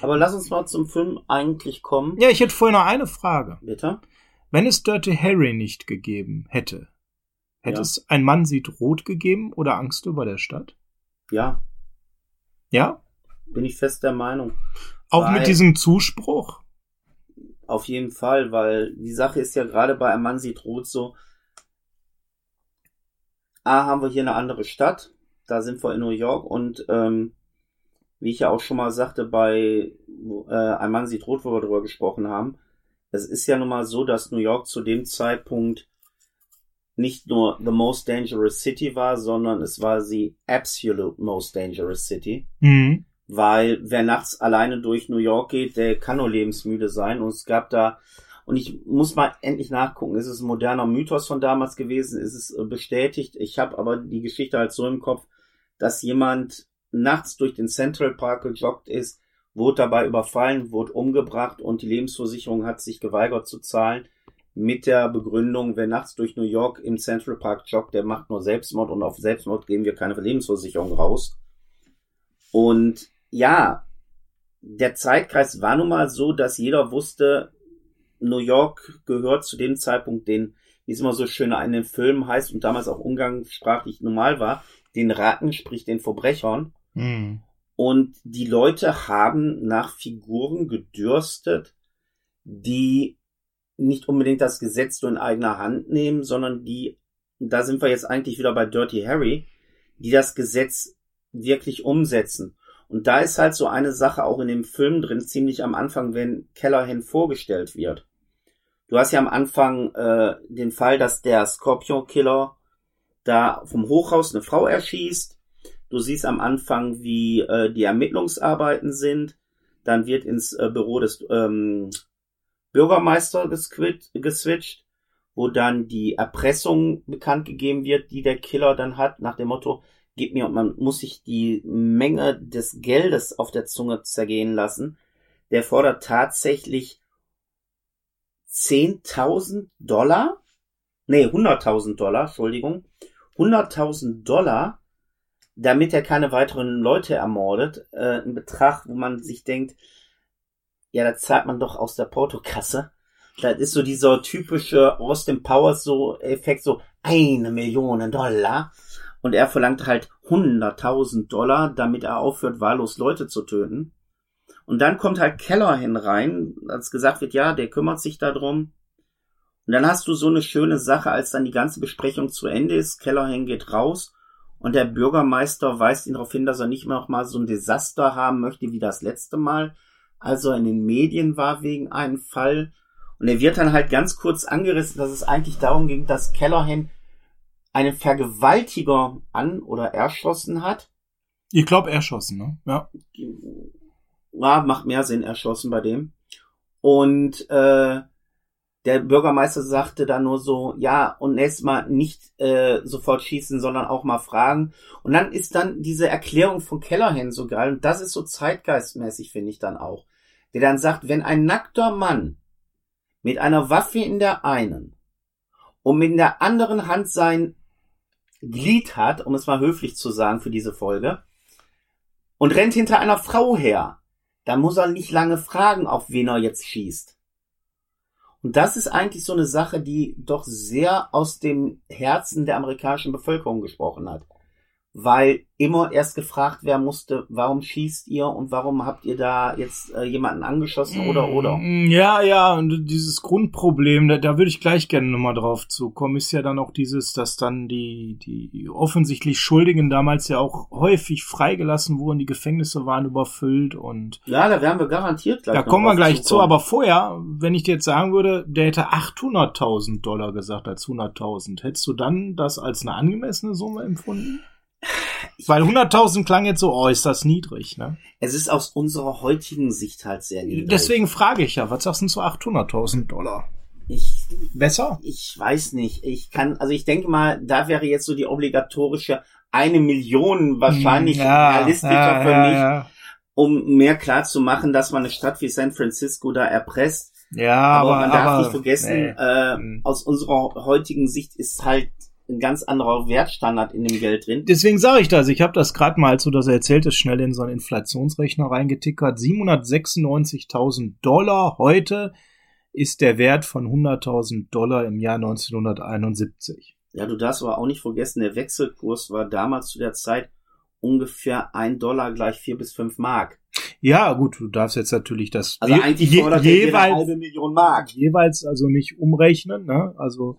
[SPEAKER 2] Aber lass uns mal zum Film eigentlich kommen.
[SPEAKER 1] Ja, ich hätte vorher noch eine Frage.
[SPEAKER 2] Bitte?
[SPEAKER 1] Wenn es Dirty Harry nicht gegeben hätte, hätte
[SPEAKER 2] Ja.
[SPEAKER 1] es ein Mann sieht rot gegeben oder Angst über der Stadt?
[SPEAKER 2] Ja.
[SPEAKER 1] Ja?
[SPEAKER 2] Bin ich fest der Meinung.
[SPEAKER 1] Auch
[SPEAKER 2] Weil-
[SPEAKER 1] mit diesem Zuspruch?
[SPEAKER 2] Auf jeden Fall, weil die Sache ist ja gerade bei Ein Mann sieht rot so. A, haben wir hier eine andere Stadt. Da sind wir in New York und ähm, wie ich ja auch schon mal sagte bei äh, Ein Mann sieht rot, wo wir drüber gesprochen haben. Es ist ja nun mal so, dass New York zu dem Zeitpunkt nicht nur the most dangerous city war, sondern es war die absolute most dangerous city
[SPEAKER 1] Mhm.
[SPEAKER 2] weil wer nachts alleine durch New York geht, der kann nur lebensmüde sein. Und es gab da, und ich muss mal endlich nachgucken, ist es ein moderner Mythos von damals gewesen, ist es äh, bestätigt. Ich habe aber die Geschichte halt so im Kopf, dass jemand nachts durch den Central Park gejoggt ist, wurde dabei überfallen, wurde umgebracht und die Lebensversicherung hat sich geweigert zu zahlen. Mit der Begründung, wer nachts durch New York im Central Park joggt, der macht nur Selbstmord und auf Selbstmord geben wir keine Lebensversicherung raus. Und ja, der Zeitkreis war nun mal so, dass jeder wusste, New York gehört zu dem Zeitpunkt den, wie es immer so schön in den Filmen heißt und damals auch umgangssprachlich normal war, den Ratten, sprich den Verbrechern.
[SPEAKER 1] Mhm.
[SPEAKER 2] Und die Leute haben nach Figuren gedürstet, die nicht unbedingt das Gesetz nur in eigener Hand nehmen, sondern die, da sind wir jetzt eigentlich wieder bei Dirty Harry, die das Gesetz wirklich umsetzen. Und da ist halt so eine Sache auch in dem Film drin, ziemlich am Anfang, wenn Callahan vorgestellt wird. Du hast ja am Anfang äh, den Fall, dass der Scorpion Killer da vom Hochhaus eine Frau erschießt. Du siehst am Anfang, wie äh, die Ermittlungsarbeiten sind. Dann wird ins äh, Büro des ähm, Bürgermeister geswitcht, wo dann die Erpressung bekannt gegeben wird, die der Killer dann hat, nach dem Motto, gib mir, und man muss sich die Menge des Geldes auf der Zunge zergehen lassen. Der fordert tatsächlich 10.000 Dollar? Nee, 100.000 Dollar, Entschuldigung. 100.000 Dollar, damit er keine weiteren Leute ermordet. Äh, ein Betrag, wo man sich denkt, ja, da zahlt man doch aus der Portokasse. Das ist so dieser typische Austin Powers so Effekt, so eine Million Dollar. Und er verlangt halt 100.000 Dollar, damit er aufhört, wahllos Leute zu töten. Und dann kommt halt Kellerhin rein, als gesagt wird, ja, der kümmert sich darum. Und dann hast du so eine schöne Sache, als dann die ganze Besprechung zu Ende ist. Kellerhin geht raus und der Bürgermeister weist ihn darauf hin, dass er nicht mehr noch mal so ein Desaster haben möchte wie das letzte Mal, als er in den Medien war wegen einem Fall. Und er wird dann halt ganz kurz angerissen, dass es eigentlich darum ging, dass Kellerhin einen Vergewaltiger an oder erschossen hat.
[SPEAKER 1] Ich glaube, erschossen, ne? Ja.
[SPEAKER 2] Ja, macht mehr Sinn, erschossen bei dem. Und äh, der Bürgermeister sagte dann nur so, ja, und nächstes Mal nicht äh, sofort schießen, sondern auch mal fragen. Und dann ist dann diese Erklärung von Kellerhen so geil. Und das ist so zeitgeistmäßig, finde ich dann auch. Der dann sagt, wenn ein nackter Mann mit einer Waffe in der einen und mit der anderen Hand sein Glied hat, um es mal höflich zu sagen für diese Folge, und rennt hinter einer Frau her, dann muss er nicht lange fragen, auf wen er jetzt schießt. Und das ist eigentlich so eine Sache, die doch sehr aus dem Herzen der amerikanischen Bevölkerung gesprochen hat. Weil immer erst gefragt werden musste, warum schießt ihr und warum habt ihr da jetzt äh, jemanden angeschossen oder oder.
[SPEAKER 1] Mm, Ja, ja, und dieses Grundproblem, da, da würde ich gleich gerne nochmal drauf zukommen, ist ja dann auch dieses, dass dann die, die offensichtlich Schuldigen damals ja auch häufig freigelassen wurden, die Gefängnisse waren überfüllt und
[SPEAKER 2] Ja, da werden wir garantiert gleich.
[SPEAKER 1] da kommen wir gleich zu, aber vorher, wenn ich dir jetzt sagen würde, der hätte 800.000 Dollar gesagt als 100.000, hättest du dann das als eine angemessene Summe empfunden? Weil 100.000 klang jetzt so, oh, ist das niedrig, ne?
[SPEAKER 2] Es ist aus unserer heutigen Sicht halt sehr niedrig.
[SPEAKER 1] Deswegen frage ich ja, was sagst du zu 800.000 Dollar?
[SPEAKER 2] Ich,
[SPEAKER 1] Besser?
[SPEAKER 2] ich weiß nicht. Ich kann, also ich denke mal, da wäre jetzt so die obligatorische eine Million wahrscheinlich
[SPEAKER 1] Hm, Ja,
[SPEAKER 2] realistischer
[SPEAKER 1] ja,
[SPEAKER 2] für
[SPEAKER 1] ja,
[SPEAKER 2] mich,
[SPEAKER 1] Ja,
[SPEAKER 2] um mehr klar zu machen, dass man eine Stadt wie San Francisco da erpresst.
[SPEAKER 1] ja
[SPEAKER 2] Aber,
[SPEAKER 1] aber,
[SPEAKER 2] man darf
[SPEAKER 1] aber,
[SPEAKER 2] nicht vergessen,
[SPEAKER 1] nee.
[SPEAKER 2] äh,
[SPEAKER 1] Hm.
[SPEAKER 2] aus unserer heutigen Sicht ist halt ein ganz anderer Wertstandard in dem Geld drin.
[SPEAKER 1] Deswegen sage ich das. Ich habe das gerade mal, als du das erzählt hast, schnell in so einen Inflationsrechner reingetickert. 796.000 Dollar heute ist der Wert von 100.000 Dollar im Jahr 1971.
[SPEAKER 2] Ja, du darfst aber auch nicht vergessen, der Wechselkurs war damals zu der Zeit ungefähr ein Dollar gleich vier bis fünf Mark.
[SPEAKER 1] Ja, gut, du darfst jetzt natürlich das
[SPEAKER 2] Also eigentlich
[SPEAKER 1] je,
[SPEAKER 2] er jede
[SPEAKER 1] jeweils,
[SPEAKER 2] halbe Million Mark.
[SPEAKER 1] jeweils also nicht umrechnen, ne? Also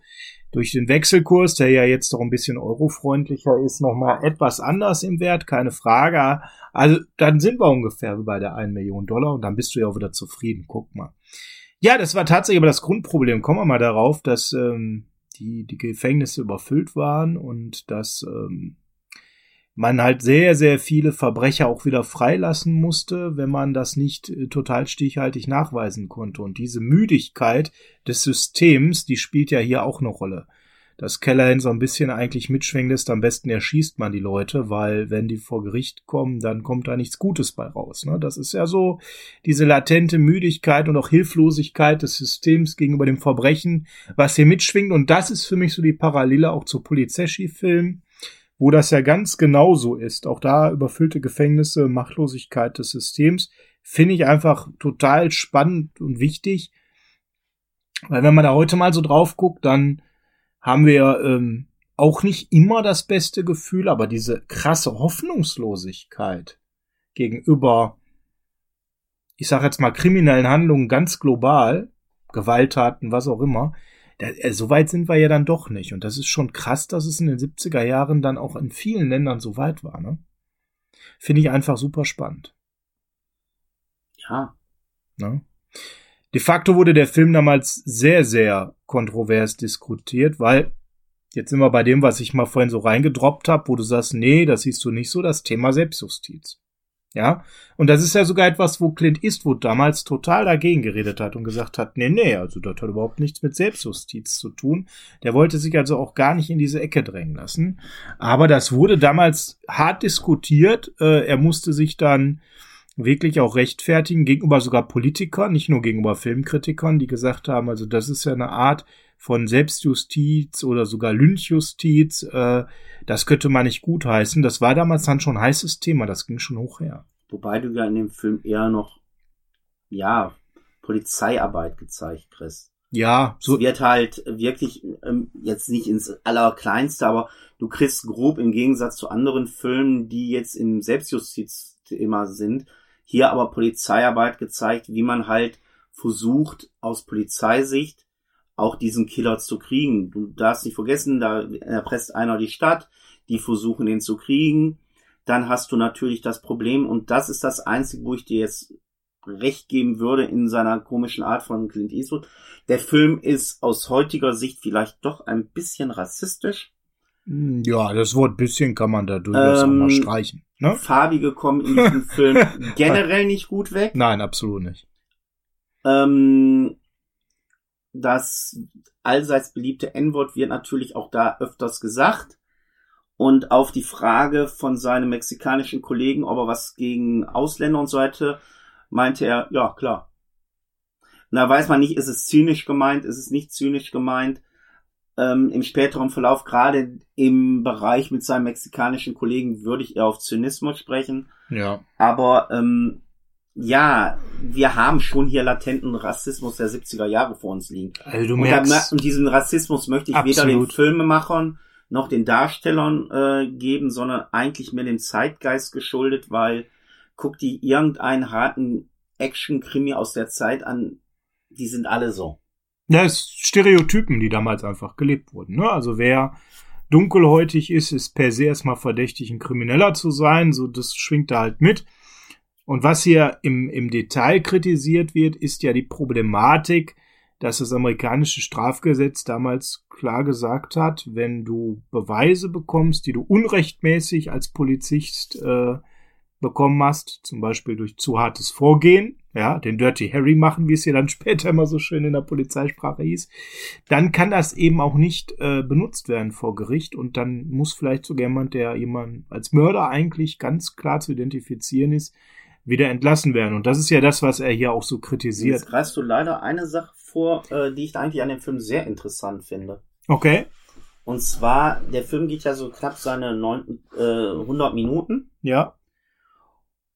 [SPEAKER 1] durch den Wechselkurs, der ja jetzt doch ein bisschen eurofreundlicher ist, nochmal etwas anders im Wert, keine Frage. Also dann sind wir ungefähr bei der 1 Million Dollar und dann bist du ja auch wieder zufrieden. Guck mal. Ja, das war tatsächlich aber das Grundproblem. Kommen wir mal darauf, dass ähm, die, die Gefängnisse überfüllt waren und dass ähm, man halt sehr, sehr viele Verbrecher auch wieder freilassen musste, wenn man das nicht äh, total stichhaltig nachweisen konnte. Und diese Müdigkeit des Systems, die spielt ja hier auch eine Rolle. Dass Callahan so ein bisschen eigentlich mitschwingen lässt, am besten erschießt man die Leute, weil wenn die vor Gericht kommen, dann kommt da nichts Gutes bei raus. Ne? Das ist ja so diese latente Müdigkeit und auch Hilflosigkeit des Systems gegenüber dem Verbrechen, was hier mitschwingt. Und das ist für mich so die Parallele auch zu Polizeschi-Filmen wo das ja ganz genauso ist. Auch da überfüllte Gefängnisse, Machtlosigkeit des Systems, finde ich einfach total spannend und wichtig. Weil wenn man da heute mal so drauf guckt, dann haben wir ähm, auch nicht immer das beste Gefühl, aber diese krasse Hoffnungslosigkeit gegenüber, ich sage jetzt mal, kriminellen Handlungen ganz global, Gewalttaten, was auch immer, da, äh, so weit sind wir ja dann doch nicht. Und das ist schon krass, dass es in den 70er Jahren dann auch in vielen Ländern so weit war. Ne? Finde ich einfach super spannend.
[SPEAKER 2] Ja.
[SPEAKER 1] Ne? De facto wurde der Film damals sehr, sehr kontrovers diskutiert, weil jetzt sind wir bei dem, was ich mal vorhin so reingedroppt habe, wo du sagst, nee, das siehst du nicht so, das Thema Selbstjustiz. Ja, und das ist ja sogar etwas, wo Clint Eastwood damals total dagegen geredet hat und gesagt hat, nee, nee, also das hat überhaupt nichts mit Selbstjustiz zu tun. Der wollte sich also auch gar nicht in diese Ecke drängen lassen. Aber das wurde damals hart diskutiert. Äh, er musste sich dann wirklich auch rechtfertigen gegenüber sogar Politikern, nicht nur gegenüber Filmkritikern, die gesagt haben, also das ist ja eine Art von Selbstjustiz oder sogar Lynchjustiz, äh, das könnte man nicht gutheißen. Das war damals dann schon ein heißes Thema, das ging schon hoch her.
[SPEAKER 2] Wobei du ja in dem Film eher noch, ja, Polizeiarbeit gezeigt kriegst.
[SPEAKER 1] Ja,
[SPEAKER 2] so. Es wird halt wirklich, ähm, jetzt nicht ins Allerkleinste, aber du kriegst grob im Gegensatz zu anderen Filmen, die jetzt im Selbstjustizthema sind, hier aber Polizeiarbeit gezeigt, wie man halt versucht, aus Polizeisicht auch diesen Killer zu kriegen. Du darfst nicht vergessen, da erpresst einer die Stadt, die versuchen ihn zu kriegen. Dann hast du natürlich das Problem, und das ist das Einzige, wo ich dir jetzt recht geben würde in seiner komischen Art von Clint Eastwood. Der Film ist aus heutiger Sicht vielleicht doch ein bisschen rassistisch.
[SPEAKER 1] Hm, ja, das Wort bisschen kann man da durchaus ähm, auch mal streichen. Ne?
[SPEAKER 2] Farbige kommen in diesem Film generell nicht gut weg.
[SPEAKER 1] Nein, absolut nicht.
[SPEAKER 2] Ähm, das allseits beliebte N-Wort wird natürlich auch da öfters gesagt. Und auf die Frage von seinem mexikanischen Kollegen, ob er was gegen Ausländer und so hätte, meinte er, ja, klar. Da weiß man nicht, ist es zynisch gemeint, ist es nicht zynisch gemeint. Ähm, Im späteren Verlauf, gerade im Bereich mit seinem mexikanischen Kollegen, würde ich eher auf Zynismus sprechen.
[SPEAKER 1] Ja.
[SPEAKER 2] Aber ähm, ja, wir haben schon hier latenten Rassismus der 70er Jahre vor uns liegen.
[SPEAKER 1] Also du merkst,
[SPEAKER 2] und, da, und diesen Rassismus möchte ich absolut. weder den Filmemachern noch den Darstellern äh, geben, sondern eigentlich mehr dem Zeitgeist geschuldet, weil guck die irgendeinen harten Action-Krimi aus der Zeit an, die sind alle so.
[SPEAKER 1] Ja, es ist Stereotypen, die damals einfach gelebt wurden. Ne? Also wer dunkelhäutig ist, ist per se erstmal verdächtig, ein Krimineller zu sein. So, das schwingt da halt mit. Und was hier im, im Detail kritisiert wird, ist ja die Problematik, dass das amerikanische Strafgesetz damals klar gesagt hat, wenn du Beweise bekommst, die du unrechtmäßig als Polizist äh, bekommen hast, zum Beispiel durch zu hartes Vorgehen, ja, den Dirty Harry machen, wie es hier dann später immer so schön in der Polizeisprache hieß, dann kann das eben auch nicht äh, benutzt werden vor Gericht und dann muss vielleicht sogar jemand, der jemand als Mörder eigentlich ganz klar zu identifizieren ist, wieder entlassen werden. Und das ist ja das, was er hier auch so kritisiert.
[SPEAKER 2] Jetzt greifst du leider eine Sache vor, äh, die ich eigentlich an dem Film sehr interessant finde.
[SPEAKER 1] Okay.
[SPEAKER 2] Und zwar, der Film geht ja so knapp seine neun, äh, 100 Minuten.
[SPEAKER 1] Ja.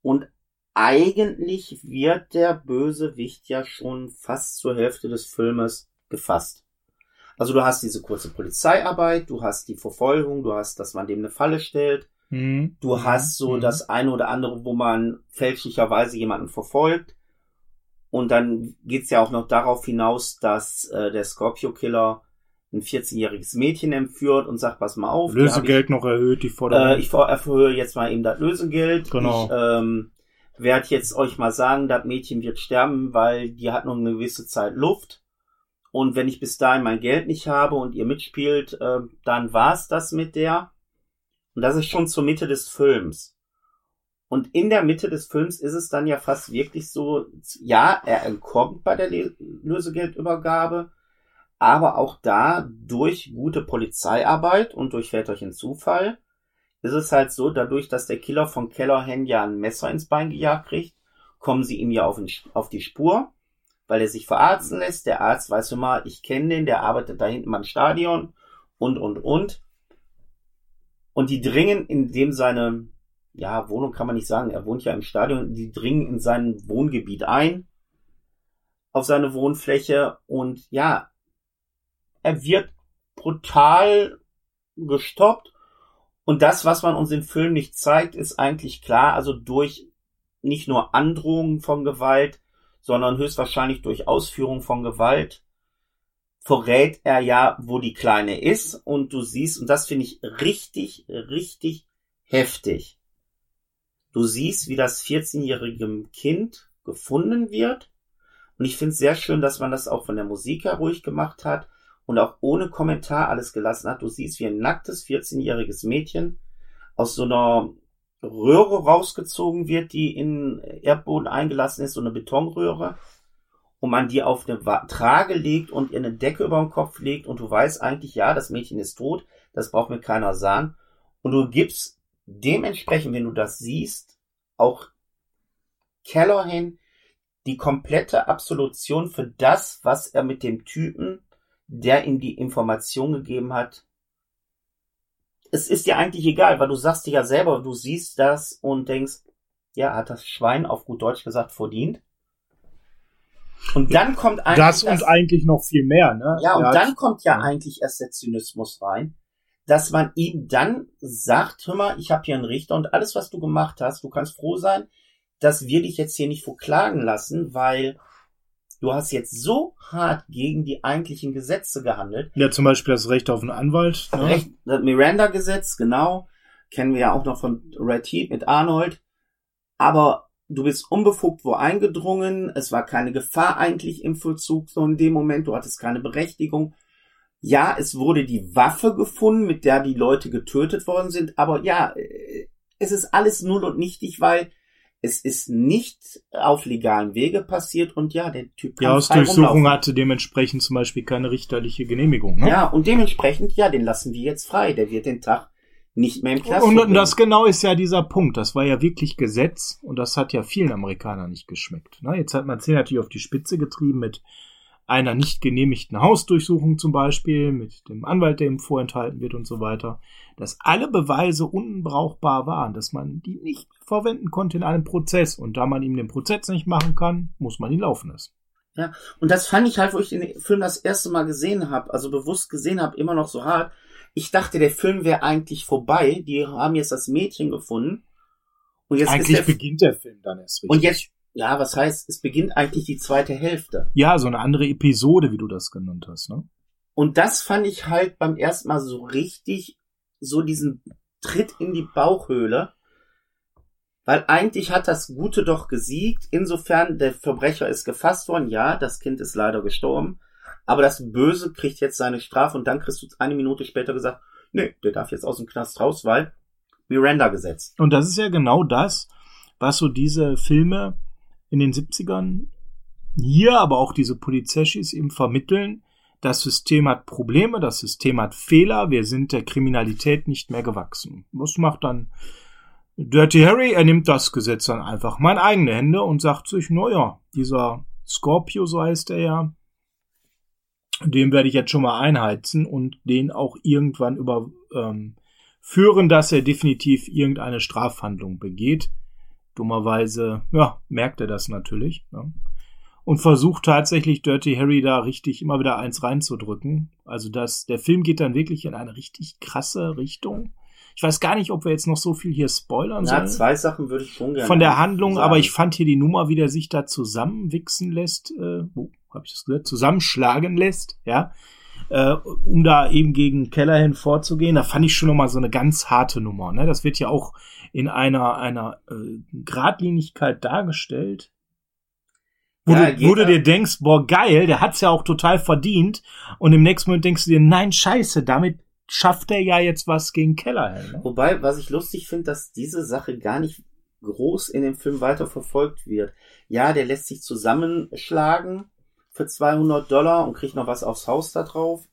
[SPEAKER 2] Und eigentlich wird der Bösewicht ja schon fast zur Hälfte des Filmes gefasst. Also du hast diese kurze Polizeiarbeit, du hast die Verfolgung, du hast, dass man dem eine Falle stellt,
[SPEAKER 1] Mhm.
[SPEAKER 2] Du hast so
[SPEAKER 1] Mhm.
[SPEAKER 2] das eine oder andere, wo man fälschlicherweise jemanden verfolgt. Und dann geht's ja auch noch darauf hinaus, dass äh, der Scorpio-Killer ein 14-jähriges Mädchen entführt und sagt, pass mal auf,
[SPEAKER 1] Lösegeld noch erhöht, die Forderung.
[SPEAKER 2] äh, ich erhöhe jetzt mal eben das Lösegeld.
[SPEAKER 1] Genau.
[SPEAKER 2] Ich ähm, werde jetzt euch mal sagen, das Mädchen wird sterben, weil die hat noch eine gewisse Zeit Luft. Und wenn ich bis dahin mein Geld nicht habe und ihr mitspielt, äh, dann war's das mit der. Und das ist schon zur Mitte des Films. Und in der Mitte des Films ist es dann ja fast wirklich so, ja, er entkommt bei der Lösegeldübergabe, aber auch da durch gute Polizeiarbeit und durch väterchen Zufall ist es halt so, dadurch, dass der Killer von Kellerhan ja ein Messer ins Bein gejagt kriegt, kommen sie ihm ja auf, den, auf die Spur, weil er sich verarzten lässt. Der Arzt weiß immer, ich kenne den, der arbeitet da hinten beim Stadion und, und, und. Und die dringen in dem seine, ja, Wohnung kann man nicht sagen, er wohnt ja im Stadion, die dringen in sein Wohngebiet ein, auf seine Wohnfläche und ja, er wird brutal gestoppt. Und das, was man uns im Film nicht zeigt, ist eigentlich klar, also durch nicht nur Androhungen von Gewalt, sondern höchstwahrscheinlich durch Ausführung von Gewalt verrät er ja, wo die Kleine ist und du siehst, und das finde ich richtig, richtig heftig. Du siehst, wie das 14-jährige Kind gefunden wird und ich finde es sehr schön, dass man das auch von der Musik her ruhig gemacht hat und auch ohne Kommentar alles gelassen hat. Du siehst, wie ein nacktes 14-jähriges Mädchen aus so einer Röhre rausgezogen wird, die in Erdboden eingelassen ist, so eine Betonröhre, und man die auf eine Trage legt und ihr eine Decke über den Kopf legt und du weißt eigentlich, ja, das Mädchen ist tot, das braucht mir keiner sagen. Und du gibst dementsprechend, wenn du das siehst, auch Callahan die komplette Absolution für das, was er mit dem Typen, der ihm die Information gegeben hat, es ist dir eigentlich egal, weil du sagst dir ja selber, du siehst das und denkst, ja, hat das Schwein auf gut Deutsch gesagt verdient. Und dann kommt eigentlich
[SPEAKER 1] das und eigentlich noch viel mehr, ne?
[SPEAKER 2] ja, und
[SPEAKER 1] hat-
[SPEAKER 2] dann kommt ja
[SPEAKER 1] ja.
[SPEAKER 2] eigentlich erst der Zynismus rein, dass man ihm dann sagt, hör mal, ich habe hier einen Richter und alles, was du gemacht hast, du kannst froh sein, dass wir dich jetzt hier nicht verklagen lassen, weil du hast jetzt so hart gegen die eigentlichen Gesetze gehandelt.
[SPEAKER 1] Ja, zum Beispiel das Recht auf einen Anwalt. Ne?
[SPEAKER 2] Recht, das Miranda-Gesetz, genau, kennen wir ja auch noch von Red Heat mit Arnold. Aber du bist unbefugt wo eingedrungen, es war keine Gefahr eigentlich im Vollzug, so in dem Moment, du hattest keine Berechtigung. Ja, es wurde die Waffe gefunden, mit der die Leute getötet worden sind, aber ja, äh, es ist alles null und nichtig, weil es ist nicht auf legalen Wege passiert und ja, der Typ
[SPEAKER 1] Die
[SPEAKER 2] kann frei
[SPEAKER 1] Hausdurchsuchung
[SPEAKER 2] rumlaufen.
[SPEAKER 1] hatte dementsprechend zum Beispiel keine richterliche Genehmigung. Ne?
[SPEAKER 2] Ja, und dementsprechend, ja, den lassen wir jetzt frei. Der wird den Tag nicht mehr im Knast
[SPEAKER 1] Und, und das genau ist ja dieser Punkt. Das war ja wirklich Gesetz und das hat ja vielen Amerikanern nicht geschmeckt. Ne? Jetzt hat man es hier natürlich auf die Spitze getrieben mit einer nicht genehmigten Hausdurchsuchung zum Beispiel, mit dem Anwalt, der ihm vorenthalten wird und so weiter, dass alle Beweise unbrauchbar waren, dass man die nicht verwenden konnte in einem Prozess. Und da man ihm den Prozess nicht machen kann, muss man ihn laufen lassen.
[SPEAKER 2] Und das fand ich halt, wo ich den Film das erste Mal gesehen habe, also bewusst gesehen habe, immer noch so hart. Ich dachte, der Film wäre eigentlich vorbei. Die haben jetzt das Mädchen gefunden. Und jetzt
[SPEAKER 1] Eigentlich
[SPEAKER 2] der,
[SPEAKER 1] beginnt der Film dann erst richtig.
[SPEAKER 2] und jetzt, ja, was heißt, es beginnt eigentlich die zweite Hälfte.
[SPEAKER 1] Ja, so eine andere Episode, wie du das genannt hast. Ne?
[SPEAKER 2] Und das fand ich halt beim ersten Mal so richtig, so diesen Tritt in die Bauchhöhle. Weil eigentlich hat das Gute doch gesiegt. Insofern, der Verbrecher ist gefasst worden. Ja, das Kind ist leider gestorben. Aber das Böse kriegt jetzt seine Strafe und dann kriegst du eine Minute später gesagt, nee, der darf jetzt aus dem Knast raus, weil Miranda-Gesetz.
[SPEAKER 1] Und das ist ja genau das, was so diese Filme in den 70ern hier, aber auch diese Polizeschis eben vermitteln. Das System hat Probleme, das System hat Fehler, wir sind der Kriminalität nicht mehr gewachsen. Was macht dann Dirty Harry? Er nimmt das Gesetz dann einfach mal in eigene Hände und sagt sich, naja, dieser Scorpio, so heißt er ja, den werde ich jetzt schon mal einheizen und den auch irgendwann über, ähm, dass er definitiv irgendeine Strafhandlung begeht. Dummerweise, ja, merkt er das natürlich. Ne? Und versucht tatsächlich Dirty Harry da richtig immer wieder eins reinzudrücken. Also das, der Film geht dann wirklich in eine richtig krasse Richtung. Ich weiß gar nicht, ob wir jetzt noch so viel hier spoilern
[SPEAKER 2] Ja,
[SPEAKER 1] sollen.
[SPEAKER 2] zwei Sachen würde ich schon gerne.
[SPEAKER 1] Von der Handlung,
[SPEAKER 2] sagen.
[SPEAKER 1] aber ich fand hier die Nummer, wie der sich da zusammenwichsen lässt, äh, wo habe ich das gesagt? Zusammenschlagen lässt, ja, äh, um da eben gegen Callahan vorzugehen. Da fand ich schon nochmal so eine ganz harte Nummer. Ne? Das wird ja auch in einer, einer äh, Gradlinigkeit dargestellt. Wo,
[SPEAKER 2] Ja,
[SPEAKER 1] du, wo du dir denkst, boah, geil, der hat's ja auch total verdient. Und im nächsten Moment denkst du dir, nein, scheiße, damit schafft er ja jetzt was gegen Callahan. Ne?
[SPEAKER 2] Wobei, was ich lustig finde, dass diese Sache gar nicht groß in dem Film weiter verfolgt wird. Ja, der lässt sich zusammenschlagen für 200 Dollar und kriegt noch was aufs Haus da drauf.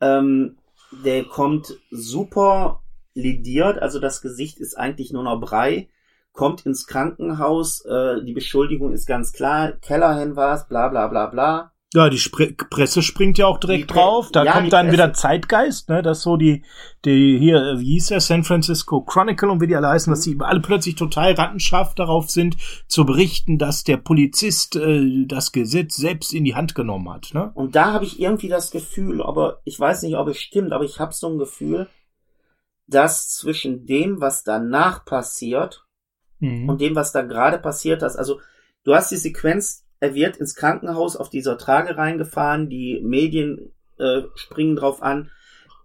[SPEAKER 2] Ähm, der kommt super lidiert, also das Gesicht ist eigentlich nur noch Brei, kommt ins Krankenhaus, äh, die Beschuldigung ist ganz klar, Callahan war's, bla bla bla bla.
[SPEAKER 1] Ja, die Spre Presse springt ja auch direkt drauf. Da
[SPEAKER 2] ja,
[SPEAKER 1] kommt dann wieder Zeitgeist, ne? Das so die, die hier, äh, wie hieß der, San Francisco Chronicle und wie die alle heißen, dass die alle plötzlich total rattenscharf darauf sind, zu berichten, dass der Polizist äh, das Gesetz selbst in die Hand genommen hat, ne?
[SPEAKER 2] Und da habe ich irgendwie das Gefühl, aber ich weiß nicht, ob es stimmt, aber ich habe so ein Gefühl, dass zwischen dem, was danach passiert
[SPEAKER 1] Mhm.
[SPEAKER 2] und dem, was da gerade passiert ist, also du hast die Sequenz, er wird ins Krankenhaus auf dieser Trage reingefahren, die Medien äh, springen drauf an,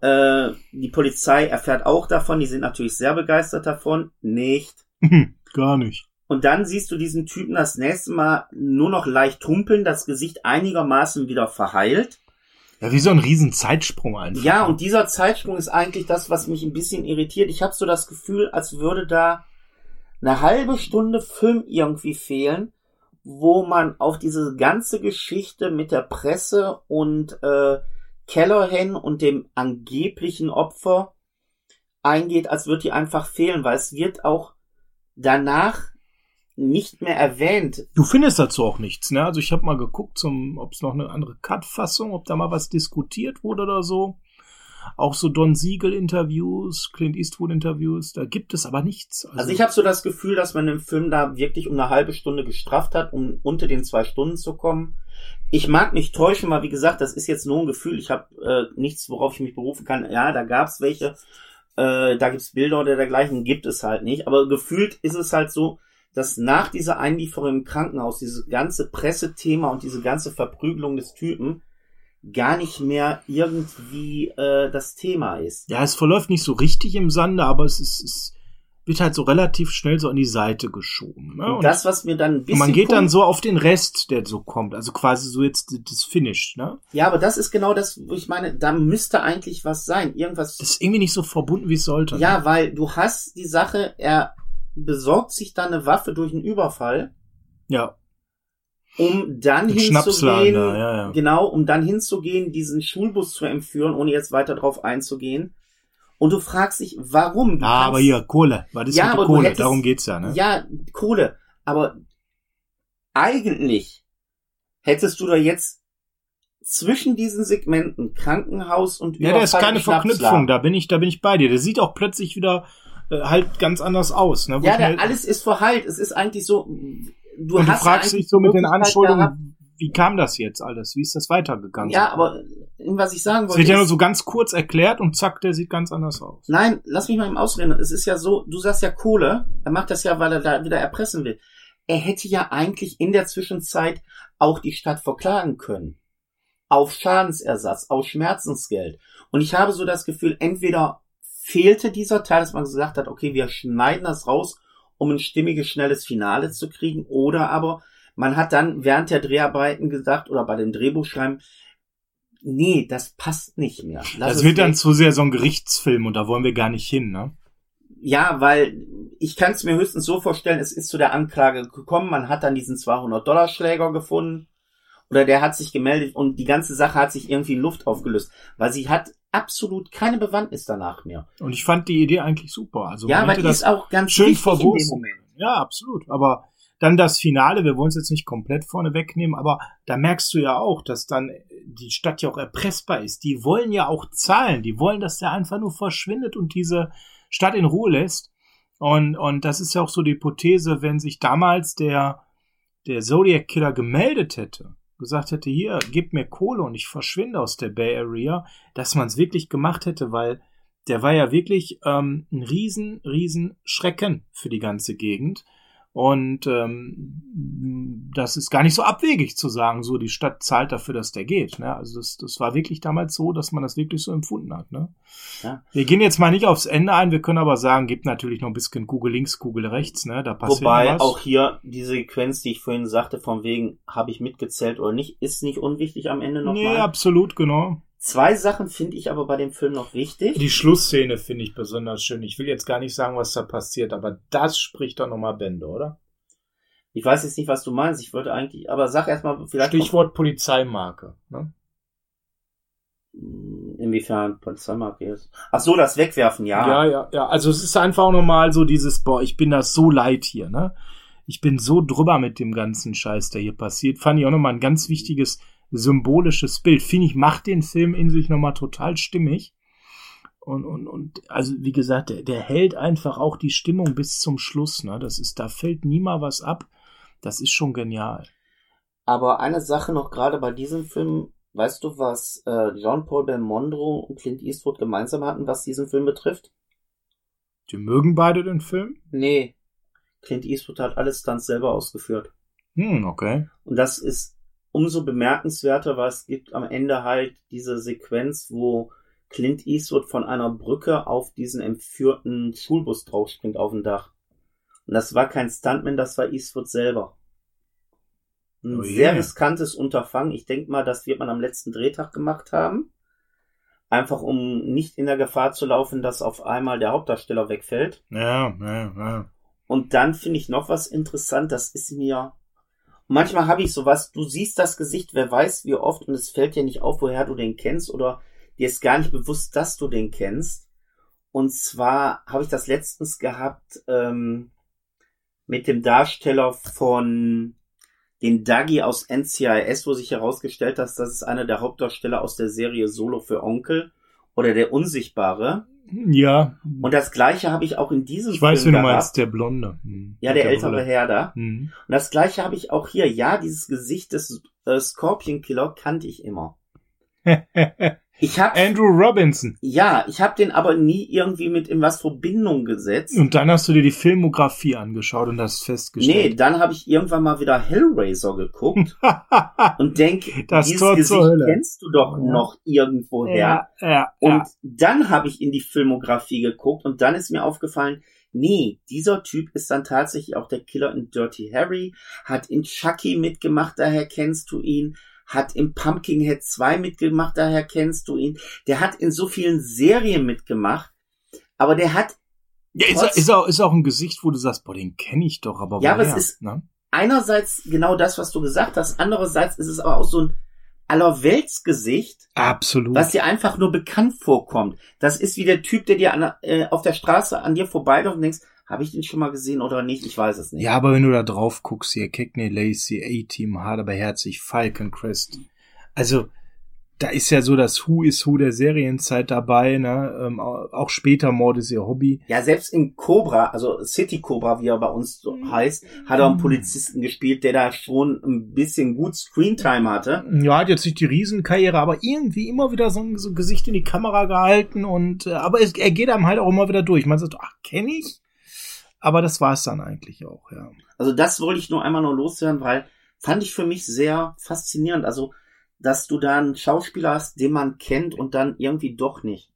[SPEAKER 2] äh, die Polizei erfährt auch davon, die sind natürlich sehr begeistert davon, nicht.
[SPEAKER 1] Gar nicht.
[SPEAKER 2] Und dann siehst du diesen Typen das nächste Mal nur noch leicht tumpeln, das Gesicht einigermaßen wieder verheilt.
[SPEAKER 1] Ja, wie so ein riesen Zeitsprung einfach.
[SPEAKER 2] Ja, und dieser Zeitsprung ist eigentlich das, was mich ein bisschen irritiert. Ich habe so das Gefühl, als würde da eine halbe Stunde Film irgendwie fehlen, wo man auf diese ganze Geschichte mit der Presse und äh, Callahan und dem angeblichen Opfer eingeht, als würde die einfach fehlen, weil es wird auch danach nicht mehr erwähnt.
[SPEAKER 1] Du findest dazu auch nichts, ne? Also ich habe mal geguckt, ob es noch eine andere Cut-Fassung, ob da mal was diskutiert wurde oder so. Auch so Don Siegel-Interviews, Clint Eastwood-Interviews, da gibt es aber nichts.
[SPEAKER 2] Also ich habe so das Gefühl, dass man im Film da wirklich um eine halbe Stunde gestrafft hat, um unter den zwei Stunden zu kommen. Ich mag mich täuschen, weil wie gesagt, das ist jetzt nur ein Gefühl. Ich habe äh, nichts, worauf ich mich berufen kann. Ja, da gab's welche, äh, da gibt's Bilder oder dergleichen, gibt es halt nicht. Aber gefühlt ist es halt so, dass nach dieser Einlieferung im Krankenhaus dieses ganze Pressethema und diese ganze Verprügelung des Typen gar nicht mehr irgendwie äh, das Thema ist.
[SPEAKER 1] Ja, es verläuft nicht so richtig im Sande, aber es ist, es wird halt so relativ schnell so an die Seite geschoben. Ne?
[SPEAKER 2] Und das, was mir dann ein
[SPEAKER 1] und
[SPEAKER 2] bisschen
[SPEAKER 1] man geht dann so auf den Rest, der so kommt. Also quasi so jetzt das Finish, ne?
[SPEAKER 2] Ja, aber das ist genau das, wo ich meine, da müsste eigentlich was sein. Irgendwas.
[SPEAKER 1] Das ist irgendwie nicht so verbunden, wie es sollte.
[SPEAKER 2] ja,
[SPEAKER 1] ne?
[SPEAKER 2] weil du hast die Sache, er besorgt sich dann eine Waffe durch einen Überfall,
[SPEAKER 1] Ja.
[SPEAKER 2] Um dann
[SPEAKER 1] Schnapsladen
[SPEAKER 2] hinzugehen,
[SPEAKER 1] da, ja, ja.
[SPEAKER 2] genau, um dann hinzugehen, diesen Schulbus zu entführen, ohne jetzt weiter drauf einzugehen. Und du fragst dich, warum? Du
[SPEAKER 1] Ah, aber hier, Kohle. Was ist
[SPEAKER 2] Ja,
[SPEAKER 1] mit der Kohle?
[SPEAKER 2] hättest-
[SPEAKER 1] Darum geht's ja, ne?
[SPEAKER 2] Ja, Kohle. Aber eigentlich hättest du da jetzt zwischen diesen Segmenten Krankenhaus und
[SPEAKER 1] Ja, da ist
[SPEAKER 2] Überfall
[SPEAKER 1] keine. Verknüpfung, da bin ich, da bin ich bei dir. Der sieht auch plötzlich wieder äh, halt ganz anders aus. Ne? Wo
[SPEAKER 2] Ja, der, alles ist verheilt. Es ist eigentlich so, du
[SPEAKER 1] und du
[SPEAKER 2] hast
[SPEAKER 1] fragst
[SPEAKER 2] eigentlich
[SPEAKER 1] dich so mit den Anschuldigungen, wie kam das jetzt alles? Wie ist das weitergegangen?
[SPEAKER 2] Ja, aber was ich sagen
[SPEAKER 1] Es
[SPEAKER 2] wollte.
[SPEAKER 1] wird ja nur so ganz kurz erklärt und zack, der sieht ganz anders aus.
[SPEAKER 2] Nein, lass mich mal im Ausreden. Es ist ja so, du sagst ja Kohle, er macht das ja, weil er da wieder erpressen will. Er hätte ja eigentlich in der Zwischenzeit auch die Stadt verklagen können. Auf Schadensersatz, auf Schmerzensgeld. Und ich habe so das Gefühl, entweder fehlte dieser Teil, dass man gesagt hat, okay, wir schneiden das raus, um ein stimmiges, schnelles Finale zu kriegen, oder aber man hat dann während der Dreharbeiten gesagt, oder bei den Drehbuchschreiben, nee, das passt nicht mehr. Lass
[SPEAKER 1] Das wird dann zu sehr so ein Gerichtsfilm und da wollen wir gar nicht hin, ne?
[SPEAKER 2] Ja, weil ich kann es mir höchstens so vorstellen, es ist zu der Anklage gekommen, man hat dann diesen 200-Dollar-Schläger gefunden oder der hat sich gemeldet und die ganze Sache hat sich irgendwie in Luft aufgelöst, weil sie hat absolut keine Bewandtnis danach mehr.
[SPEAKER 1] Und ich fand die Idee eigentlich super. Also
[SPEAKER 2] ja, aber die
[SPEAKER 1] das
[SPEAKER 2] ist auch ganz
[SPEAKER 1] schön.
[SPEAKER 2] Moment.
[SPEAKER 1] Ja, absolut. Aber dann das Finale, wir wollen es jetzt nicht komplett vorne wegnehmen, aber da merkst du ja auch, dass dann die Stadt ja auch erpressbar ist. Die wollen ja auch zahlen. Die wollen, dass der einfach nur verschwindet und diese Stadt in Ruhe lässt. Und, und das ist ja auch so die Hypothese, wenn sich damals der, der Zodiac Killer gemeldet hätte, gesagt hätte, hier, gib mir Kohle und ich verschwinde aus der Bay Area, dass man es wirklich gemacht hätte, weil der war ja wirklich ähm, ein riesen, riesen Schrecken für die ganze Gegend. Und ähm, das ist gar nicht so abwegig zu sagen, so die Stadt zahlt dafür, dass der geht. Ne? Also das, das war wirklich damals so, dass man das wirklich so empfunden hat. Ne? Ja. Wir gehen jetzt mal nicht aufs Ende ein, wir können aber sagen, gibt natürlich noch ein bisschen Kugel links, Kugel rechts. Ne? Da passiert
[SPEAKER 2] Wobei auch hier die Sequenz, die ich vorhin sagte, von wegen habe ich mitgezählt oder nicht, ist nicht unwichtig am Ende nochmal. Nee,
[SPEAKER 1] absolut, genau.
[SPEAKER 2] Zwei Sachen finde ich aber bei dem Film noch wichtig.
[SPEAKER 1] Die Schlussszene finde ich besonders schön. Ich will jetzt gar nicht sagen, was da passiert, aber das spricht doch nochmal Bände, oder?
[SPEAKER 2] Ich weiß jetzt nicht, was du meinst. Ich wollte eigentlich, aber sag erstmal
[SPEAKER 1] vielleicht. Stichwort Polizeimarke, ne?
[SPEAKER 2] Hm, inwiefern Polizeimarke ist. Ach so, das Wegwerfen, ja.
[SPEAKER 1] Ja, ja, ja. Also es ist einfach nochmal so dieses, boah, ich bin das so leid hier, ne? Ich bin so drüber mit dem ganzen Scheiß, der hier passiert. Fand ich auch nochmal ein ganz wichtiges symbolisches Bild. Finde ich, macht den Film in sich nochmal total stimmig. Und, und, und, also, wie gesagt, der, der hält einfach auch die Stimmung bis zum Schluss, ne? Das ist, da fällt nie mal was ab. Das ist schon genial.
[SPEAKER 2] Aber eine Sache noch gerade bei diesem Film, weißt du, was äh, Jean-Paul Belmondo und Clint Eastwood gemeinsam hatten, was diesen Film betrifft?
[SPEAKER 1] Die mögen beide den Film?
[SPEAKER 2] Nee. Clint Eastwood hat alles dann selber ausgeführt.
[SPEAKER 1] Hm, okay.
[SPEAKER 2] Und das ist umso bemerkenswerter, weil es gibt am Ende halt diese Sequenz, wo Clint Eastwood von einer Brücke auf diesen entführten Schulbus draufspringt auf dem Dach. Und das war kein Stuntman, das war Eastwood selber. Ein oh sehr riskantes Unterfangen. Ich denke mal, das wird man am letzten Drehtag gemacht haben. Einfach um nicht in der Gefahr zu laufen, dass auf einmal der Hauptdarsteller wegfällt.
[SPEAKER 1] Ja, ja, ja.
[SPEAKER 2] Und dann finde ich noch was interessant, das ist mir manchmal habe ich sowas, du siehst das Gesicht, wer weiß wie oft, und es fällt dir nicht auf, woher du den kennst, oder dir ist gar nicht bewusst, dass du den kennst. Und zwar habe ich das letztens gehabt ähm, mit dem Darsteller von den Dougie aus NCIS, wo sich herausgestellt hat, das ist einer der Hauptdarsteller aus der Serie Solo für Onkel oder der Unsichtbare.
[SPEAKER 1] Ja.
[SPEAKER 2] Und das gleiche habe ich auch in diesem
[SPEAKER 1] ich Film. Ich weiß, wie du meinst, der Blonde.
[SPEAKER 2] Hm. Ja, der, der ältere Brille. Herr da. Hm. Und das gleiche habe ich auch hier. Ja, dieses Gesicht des äh, Scorpion Killer kannte ich immer.
[SPEAKER 1] Ich hab, Andrew Robinson.
[SPEAKER 2] Ja, ich habe den aber nie irgendwie mit in was Verbindung gesetzt.
[SPEAKER 1] Und dann hast du dir die Filmografie angeschaut und hast festgestellt. Nee,
[SPEAKER 2] dann habe ich irgendwann mal wieder Hellraiser geguckt und denk,
[SPEAKER 1] das
[SPEAKER 2] dieses
[SPEAKER 1] Tor
[SPEAKER 2] Gesicht kennst du doch ja. noch irgendwoher.
[SPEAKER 1] Ja, ja,
[SPEAKER 2] und
[SPEAKER 1] ja.
[SPEAKER 2] dann habe ich in die Filmografie geguckt und dann ist mir aufgefallen, Nee, dieser Typ ist dann tatsächlich auch der Killer in Dirty Harry, hat in Chucky mitgemacht, daher kennst du ihn, hat im Pumpkinhead 2 mitgemacht, daher kennst du ihn. Der hat in so vielen Serien mitgemacht, aber der hat.
[SPEAKER 1] Ja, ist, ist, auch, ist auch ein Gesicht, wo du sagst, boah, den kenne ich doch, aber
[SPEAKER 2] Ja, aber es ist ne? einerseits genau das, was du gesagt hast, andererseits ist es aber auch so ein Allerweltsgesicht.
[SPEAKER 1] Absolut.
[SPEAKER 2] Was dir einfach nur bekannt vorkommt. Das ist wie der Typ, der dir an, äh, auf der Straße an dir vorbeiläuft und denkst, habe ich den schon mal gesehen oder nicht? Ich weiß es nicht.
[SPEAKER 1] Ja, aber wenn du da drauf guckst, hier Cagney Lacey, A-Team, hart aber herzig, Falcon Crest. Also, da ist ja so das Who is Who der Serienzeit dabei, ne? Ähm, auch später Mord ist ihr Hobby.
[SPEAKER 2] Ja, selbst in Cobra, also City Cobra, wie er bei uns so mhm. heißt, hat er einen Polizisten gespielt, der da schon ein bisschen gut Screentime hatte.
[SPEAKER 1] Ja, hat jetzt nicht die Riesenkarriere, aber irgendwie immer wieder so ein, so ein Gesicht in die Kamera gehalten und äh, aber es, er geht einem halt auch immer wieder durch. Man sagt, ach, kenne ich? Aber das war es dann eigentlich auch, ja.
[SPEAKER 2] Also das wollte ich nur einmal noch loswerden, weil fand ich für mich sehr faszinierend. Also, dass du da einen Schauspieler hast, den man kennt und dann irgendwie doch nicht.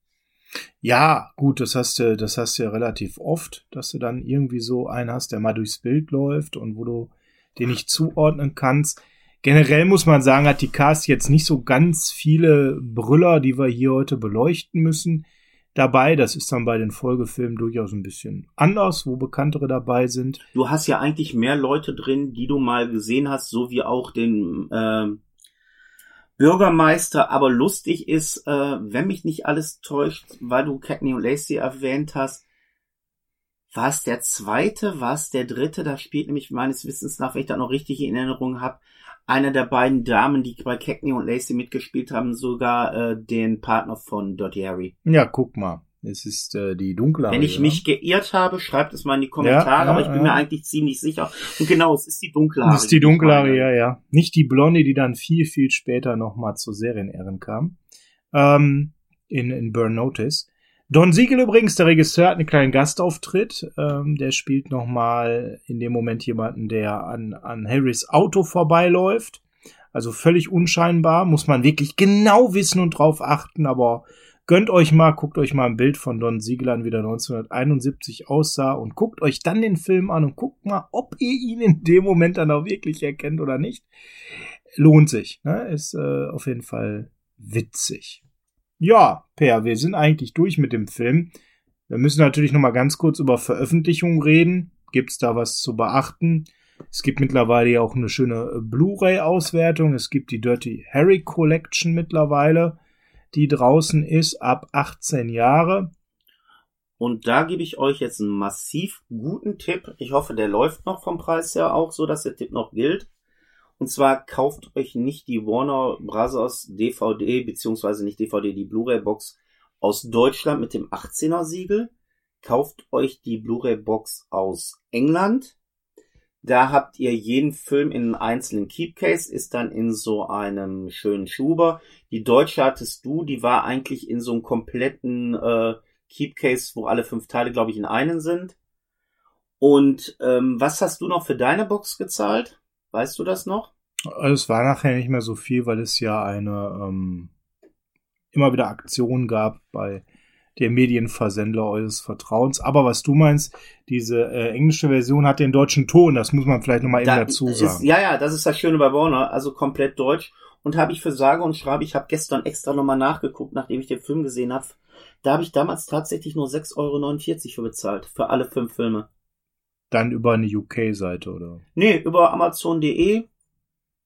[SPEAKER 1] Ja, gut, das hast du, das hast du ja relativ oft, dass du dann irgendwie so einen hast, der mal durchs Bild läuft und wo du den nicht zuordnen kannst. Generell muss man sagen, hat die Cast jetzt nicht so ganz viele Brüller, die wir hier heute beleuchten müssen dabei. Das ist dann bei den Folgefilmen durchaus ein bisschen anders, wo bekanntere dabei sind.
[SPEAKER 2] Du hast ja eigentlich mehr Leute drin, die du mal gesehen hast, so wie auch den äh, Bürgermeister. Aber lustig ist, äh, wenn mich nicht alles täuscht, weil du Cagney und Lacey erwähnt hast, war es der zweite, war es der dritte? Da spielt nämlich meines Wissens nach, wenn ich da noch richtig in Erinnerung habe, eine der beiden Damen, die bei Cagney und Lacey mitgespielt haben, sogar äh, den Partner von Dirty Harry.
[SPEAKER 1] Ja, guck mal. Es ist äh, die dunkelhaarige.
[SPEAKER 2] Wenn ich mich geirrt habe, schreibt es mal in die Kommentare, ja, ja, aber ich bin ja. mir eigentlich ziemlich sicher. Und genau, es ist die dunkelhaarige.
[SPEAKER 1] Es ist die dunkelhaarige, ja, ja. Nicht die blonde, die dann viel, viel später nochmal zur Serienehren kam. Ähm, in, in Burn Notice. Don Siegel übrigens, der Regisseur, hat einen kleinen Gastauftritt. Ähm, der spielt nochmal in dem Moment jemanden, der an, an Harrys Auto vorbeiläuft. Also völlig unscheinbar, muss man wirklich genau wissen und drauf achten, aber gönnt euch mal, guckt euch mal ein Bild von Don Siegel an, wie der 1971 aussah und guckt euch dann den Film an und guckt mal, ob ihr ihn in dem Moment dann auch wirklich erkennt oder nicht. Lohnt sich, ne? ist äh, auf jeden Fall witzig. Ja, Per, wir sind eigentlich durch mit dem Film. Wir müssen natürlich noch mal ganz kurz über Veröffentlichungen reden. Gibt's da was zu beachten? Es gibt mittlerweile ja auch eine schöne Blu-ray-Auswertung. Es gibt die Dirty Harry Collection mittlerweile, die draußen ist ab 18 Jahre.
[SPEAKER 2] Und da gebe ich euch jetzt einen massiv guten Tipp. Ich hoffe, der läuft noch vom Preis her auch so, dass der Tipp noch gilt. Und zwar kauft euch nicht die Warner Brothers DVD, beziehungsweise nicht DVD, die Blu-ray-Box aus Deutschland mit dem 18er Siegel. Kauft euch die Blu-ray-Box aus England. Da habt ihr jeden Film in einem einzelnen Keepcase, ist dann in so einem schönen Schuber. Die deutsche hattest du, die war eigentlich in so einem kompletten äh, Keepcase, wo alle fünf Teile, glaube ich, in einen sind. Und ähm, was hast du noch für deine Box gezahlt? Weißt du das noch?
[SPEAKER 1] Also es war nachher nicht mehr so viel, weil es ja eine ähm, immer wieder Aktion gab bei der Medienversendler eures Vertrauens. Aber was du meinst, diese äh, englische Version hat den deutschen Ton, das muss man vielleicht nochmal da, eben dazu sagen.
[SPEAKER 2] Ist, ja, ja, das ist das Schöne bei Warner, also komplett deutsch. Und habe ich für sage und schreibe, ich habe gestern extra nochmal nachgeguckt, nachdem ich den Film gesehen habe. Da habe ich damals tatsächlich nur 6,49 Euro für bezahlt, für alle fünf Filme.
[SPEAKER 1] Dann über eine UK-Seite, oder?
[SPEAKER 2] Nee, über Amazon.de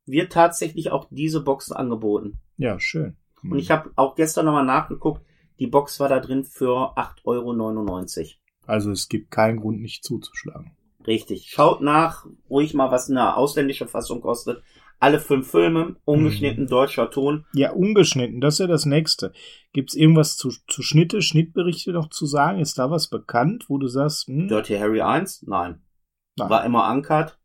[SPEAKER 2] wird tatsächlich auch diese Box angeboten.
[SPEAKER 1] Ja, schön.
[SPEAKER 2] Und ich habe auch gestern nochmal nachgeguckt, die Box war da drin für 8,99 Euro.
[SPEAKER 1] Also es gibt keinen Grund, nicht zuzuschlagen.
[SPEAKER 2] Richtig. Schaut nach, ruhig mal, was eine ausländische Fassung kostet. Alle fünf Filme, ungeschnitten, mhm. deutscher Ton.
[SPEAKER 1] Ja, ungeschnitten, das ist ja das nächste. Gibt's irgendwas zu, zu Schnitte, Schnittberichte noch zu sagen? Ist da was bekannt, wo du sagst,
[SPEAKER 2] hm? Dirty Harry 1? Nein. Nein. War immer ankert.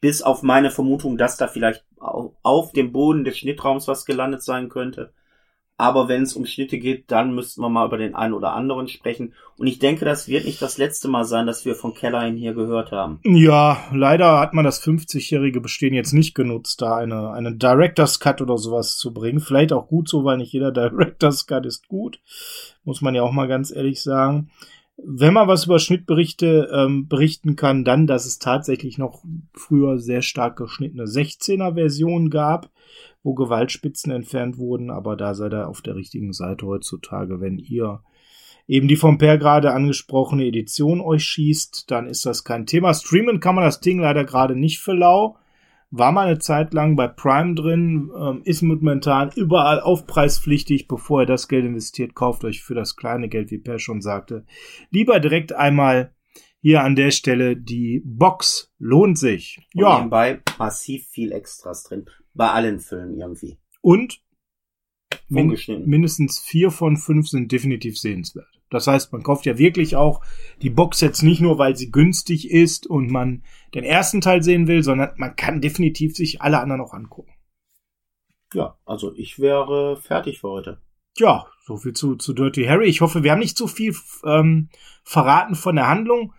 [SPEAKER 2] Bis auf meine Vermutung, dass da vielleicht auf dem Boden des Schnittraums was gelandet sein könnte. Aber wenn es um Schnitte geht, dann müssten wir mal über den einen oder anderen sprechen. Und ich denke, das wird nicht das letzte Mal sein, dass wir von Kellerin hier gehört haben.
[SPEAKER 1] Ja, leider hat man das 50-jährige Bestehen jetzt nicht genutzt, da eine, eine Director's Cut oder sowas zu bringen. Vielleicht auch gut so, weil nicht jeder Director's Cut ist gut. Muss man ja auch mal ganz ehrlich sagen. Wenn man was über Schnittberichte ähm, berichten kann, dann, dass es tatsächlich noch früher sehr stark geschnittene 16er Versionen gab wo Gewaltspitzen entfernt wurden, aber da seid ihr auf der richtigen Seite heutzutage. Wenn ihr eben die vom Per gerade angesprochene Edition euch schießt, dann ist das kein Thema. Streamen kann man das Ding leider gerade nicht für lau. War mal eine Zeit lang bei Prime drin, ähm, ist momentan überall aufpreispflichtig. Bevor ihr das Geld investiert, kauft euch für das kleine Geld, wie Per schon sagte, lieber direkt einmal hier an der Stelle die Box. Lohnt sich.
[SPEAKER 2] Und ja. Nebenbei massiv viel Extras drin. Bei allen Filmen irgendwie.
[SPEAKER 1] Und min mindestens vier von fünf sind definitiv sehenswert. Das heißt, man kauft ja wirklich auch die Box jetzt nicht nur, weil sie günstig ist und man den ersten Teil sehen will, sondern man kann definitiv sich alle anderen auch angucken.
[SPEAKER 2] Ja, also ich wäre fertig für heute.
[SPEAKER 1] Ja, so viel zu, zu Dirty Harry. Ich hoffe, wir haben nicht zu viel ähm, verraten von der Handlung.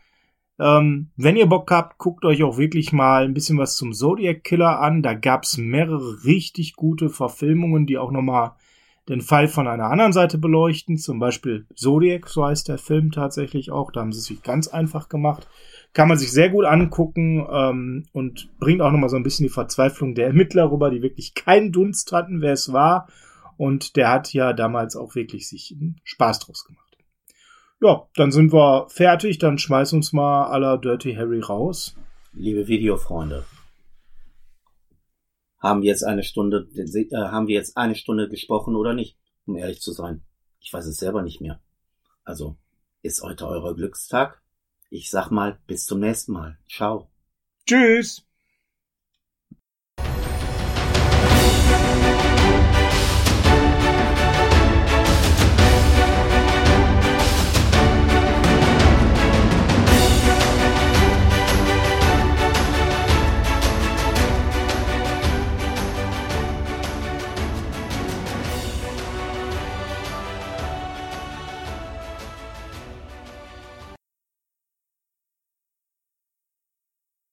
[SPEAKER 1] Ähm, wenn ihr Bock habt, guckt euch auch wirklich mal ein bisschen was zum Zodiac Killer an. Da gab's mehrere richtig gute Verfilmungen, die auch nochmal den Fall von einer anderen Seite beleuchten. Zum Beispiel Zodiac, so heißt der Film tatsächlich auch. Da haben sie es sich ganz einfach gemacht. Kann man sich sehr gut angucken ähm, und bringt auch nochmal so ein bisschen die Verzweiflung der Ermittler rüber, die wirklich keinen Dunst hatten, wer es war. Und der hat ja damals auch wirklich sich Spaß draus gemacht. Ja, dann sind wir fertig. Dann schmeiß uns mal aller Dirty Harry raus.
[SPEAKER 2] Liebe Videofreunde, haben wir jetzt eine Stunde, äh, haben wir jetzt eine Stunde gesprochen oder nicht? Um ehrlich zu sein, ich weiß es selber nicht mehr. Also ist heute euer Glückstag. Ich sag mal bis zum nächsten Mal. Ciao.
[SPEAKER 1] Tschüss.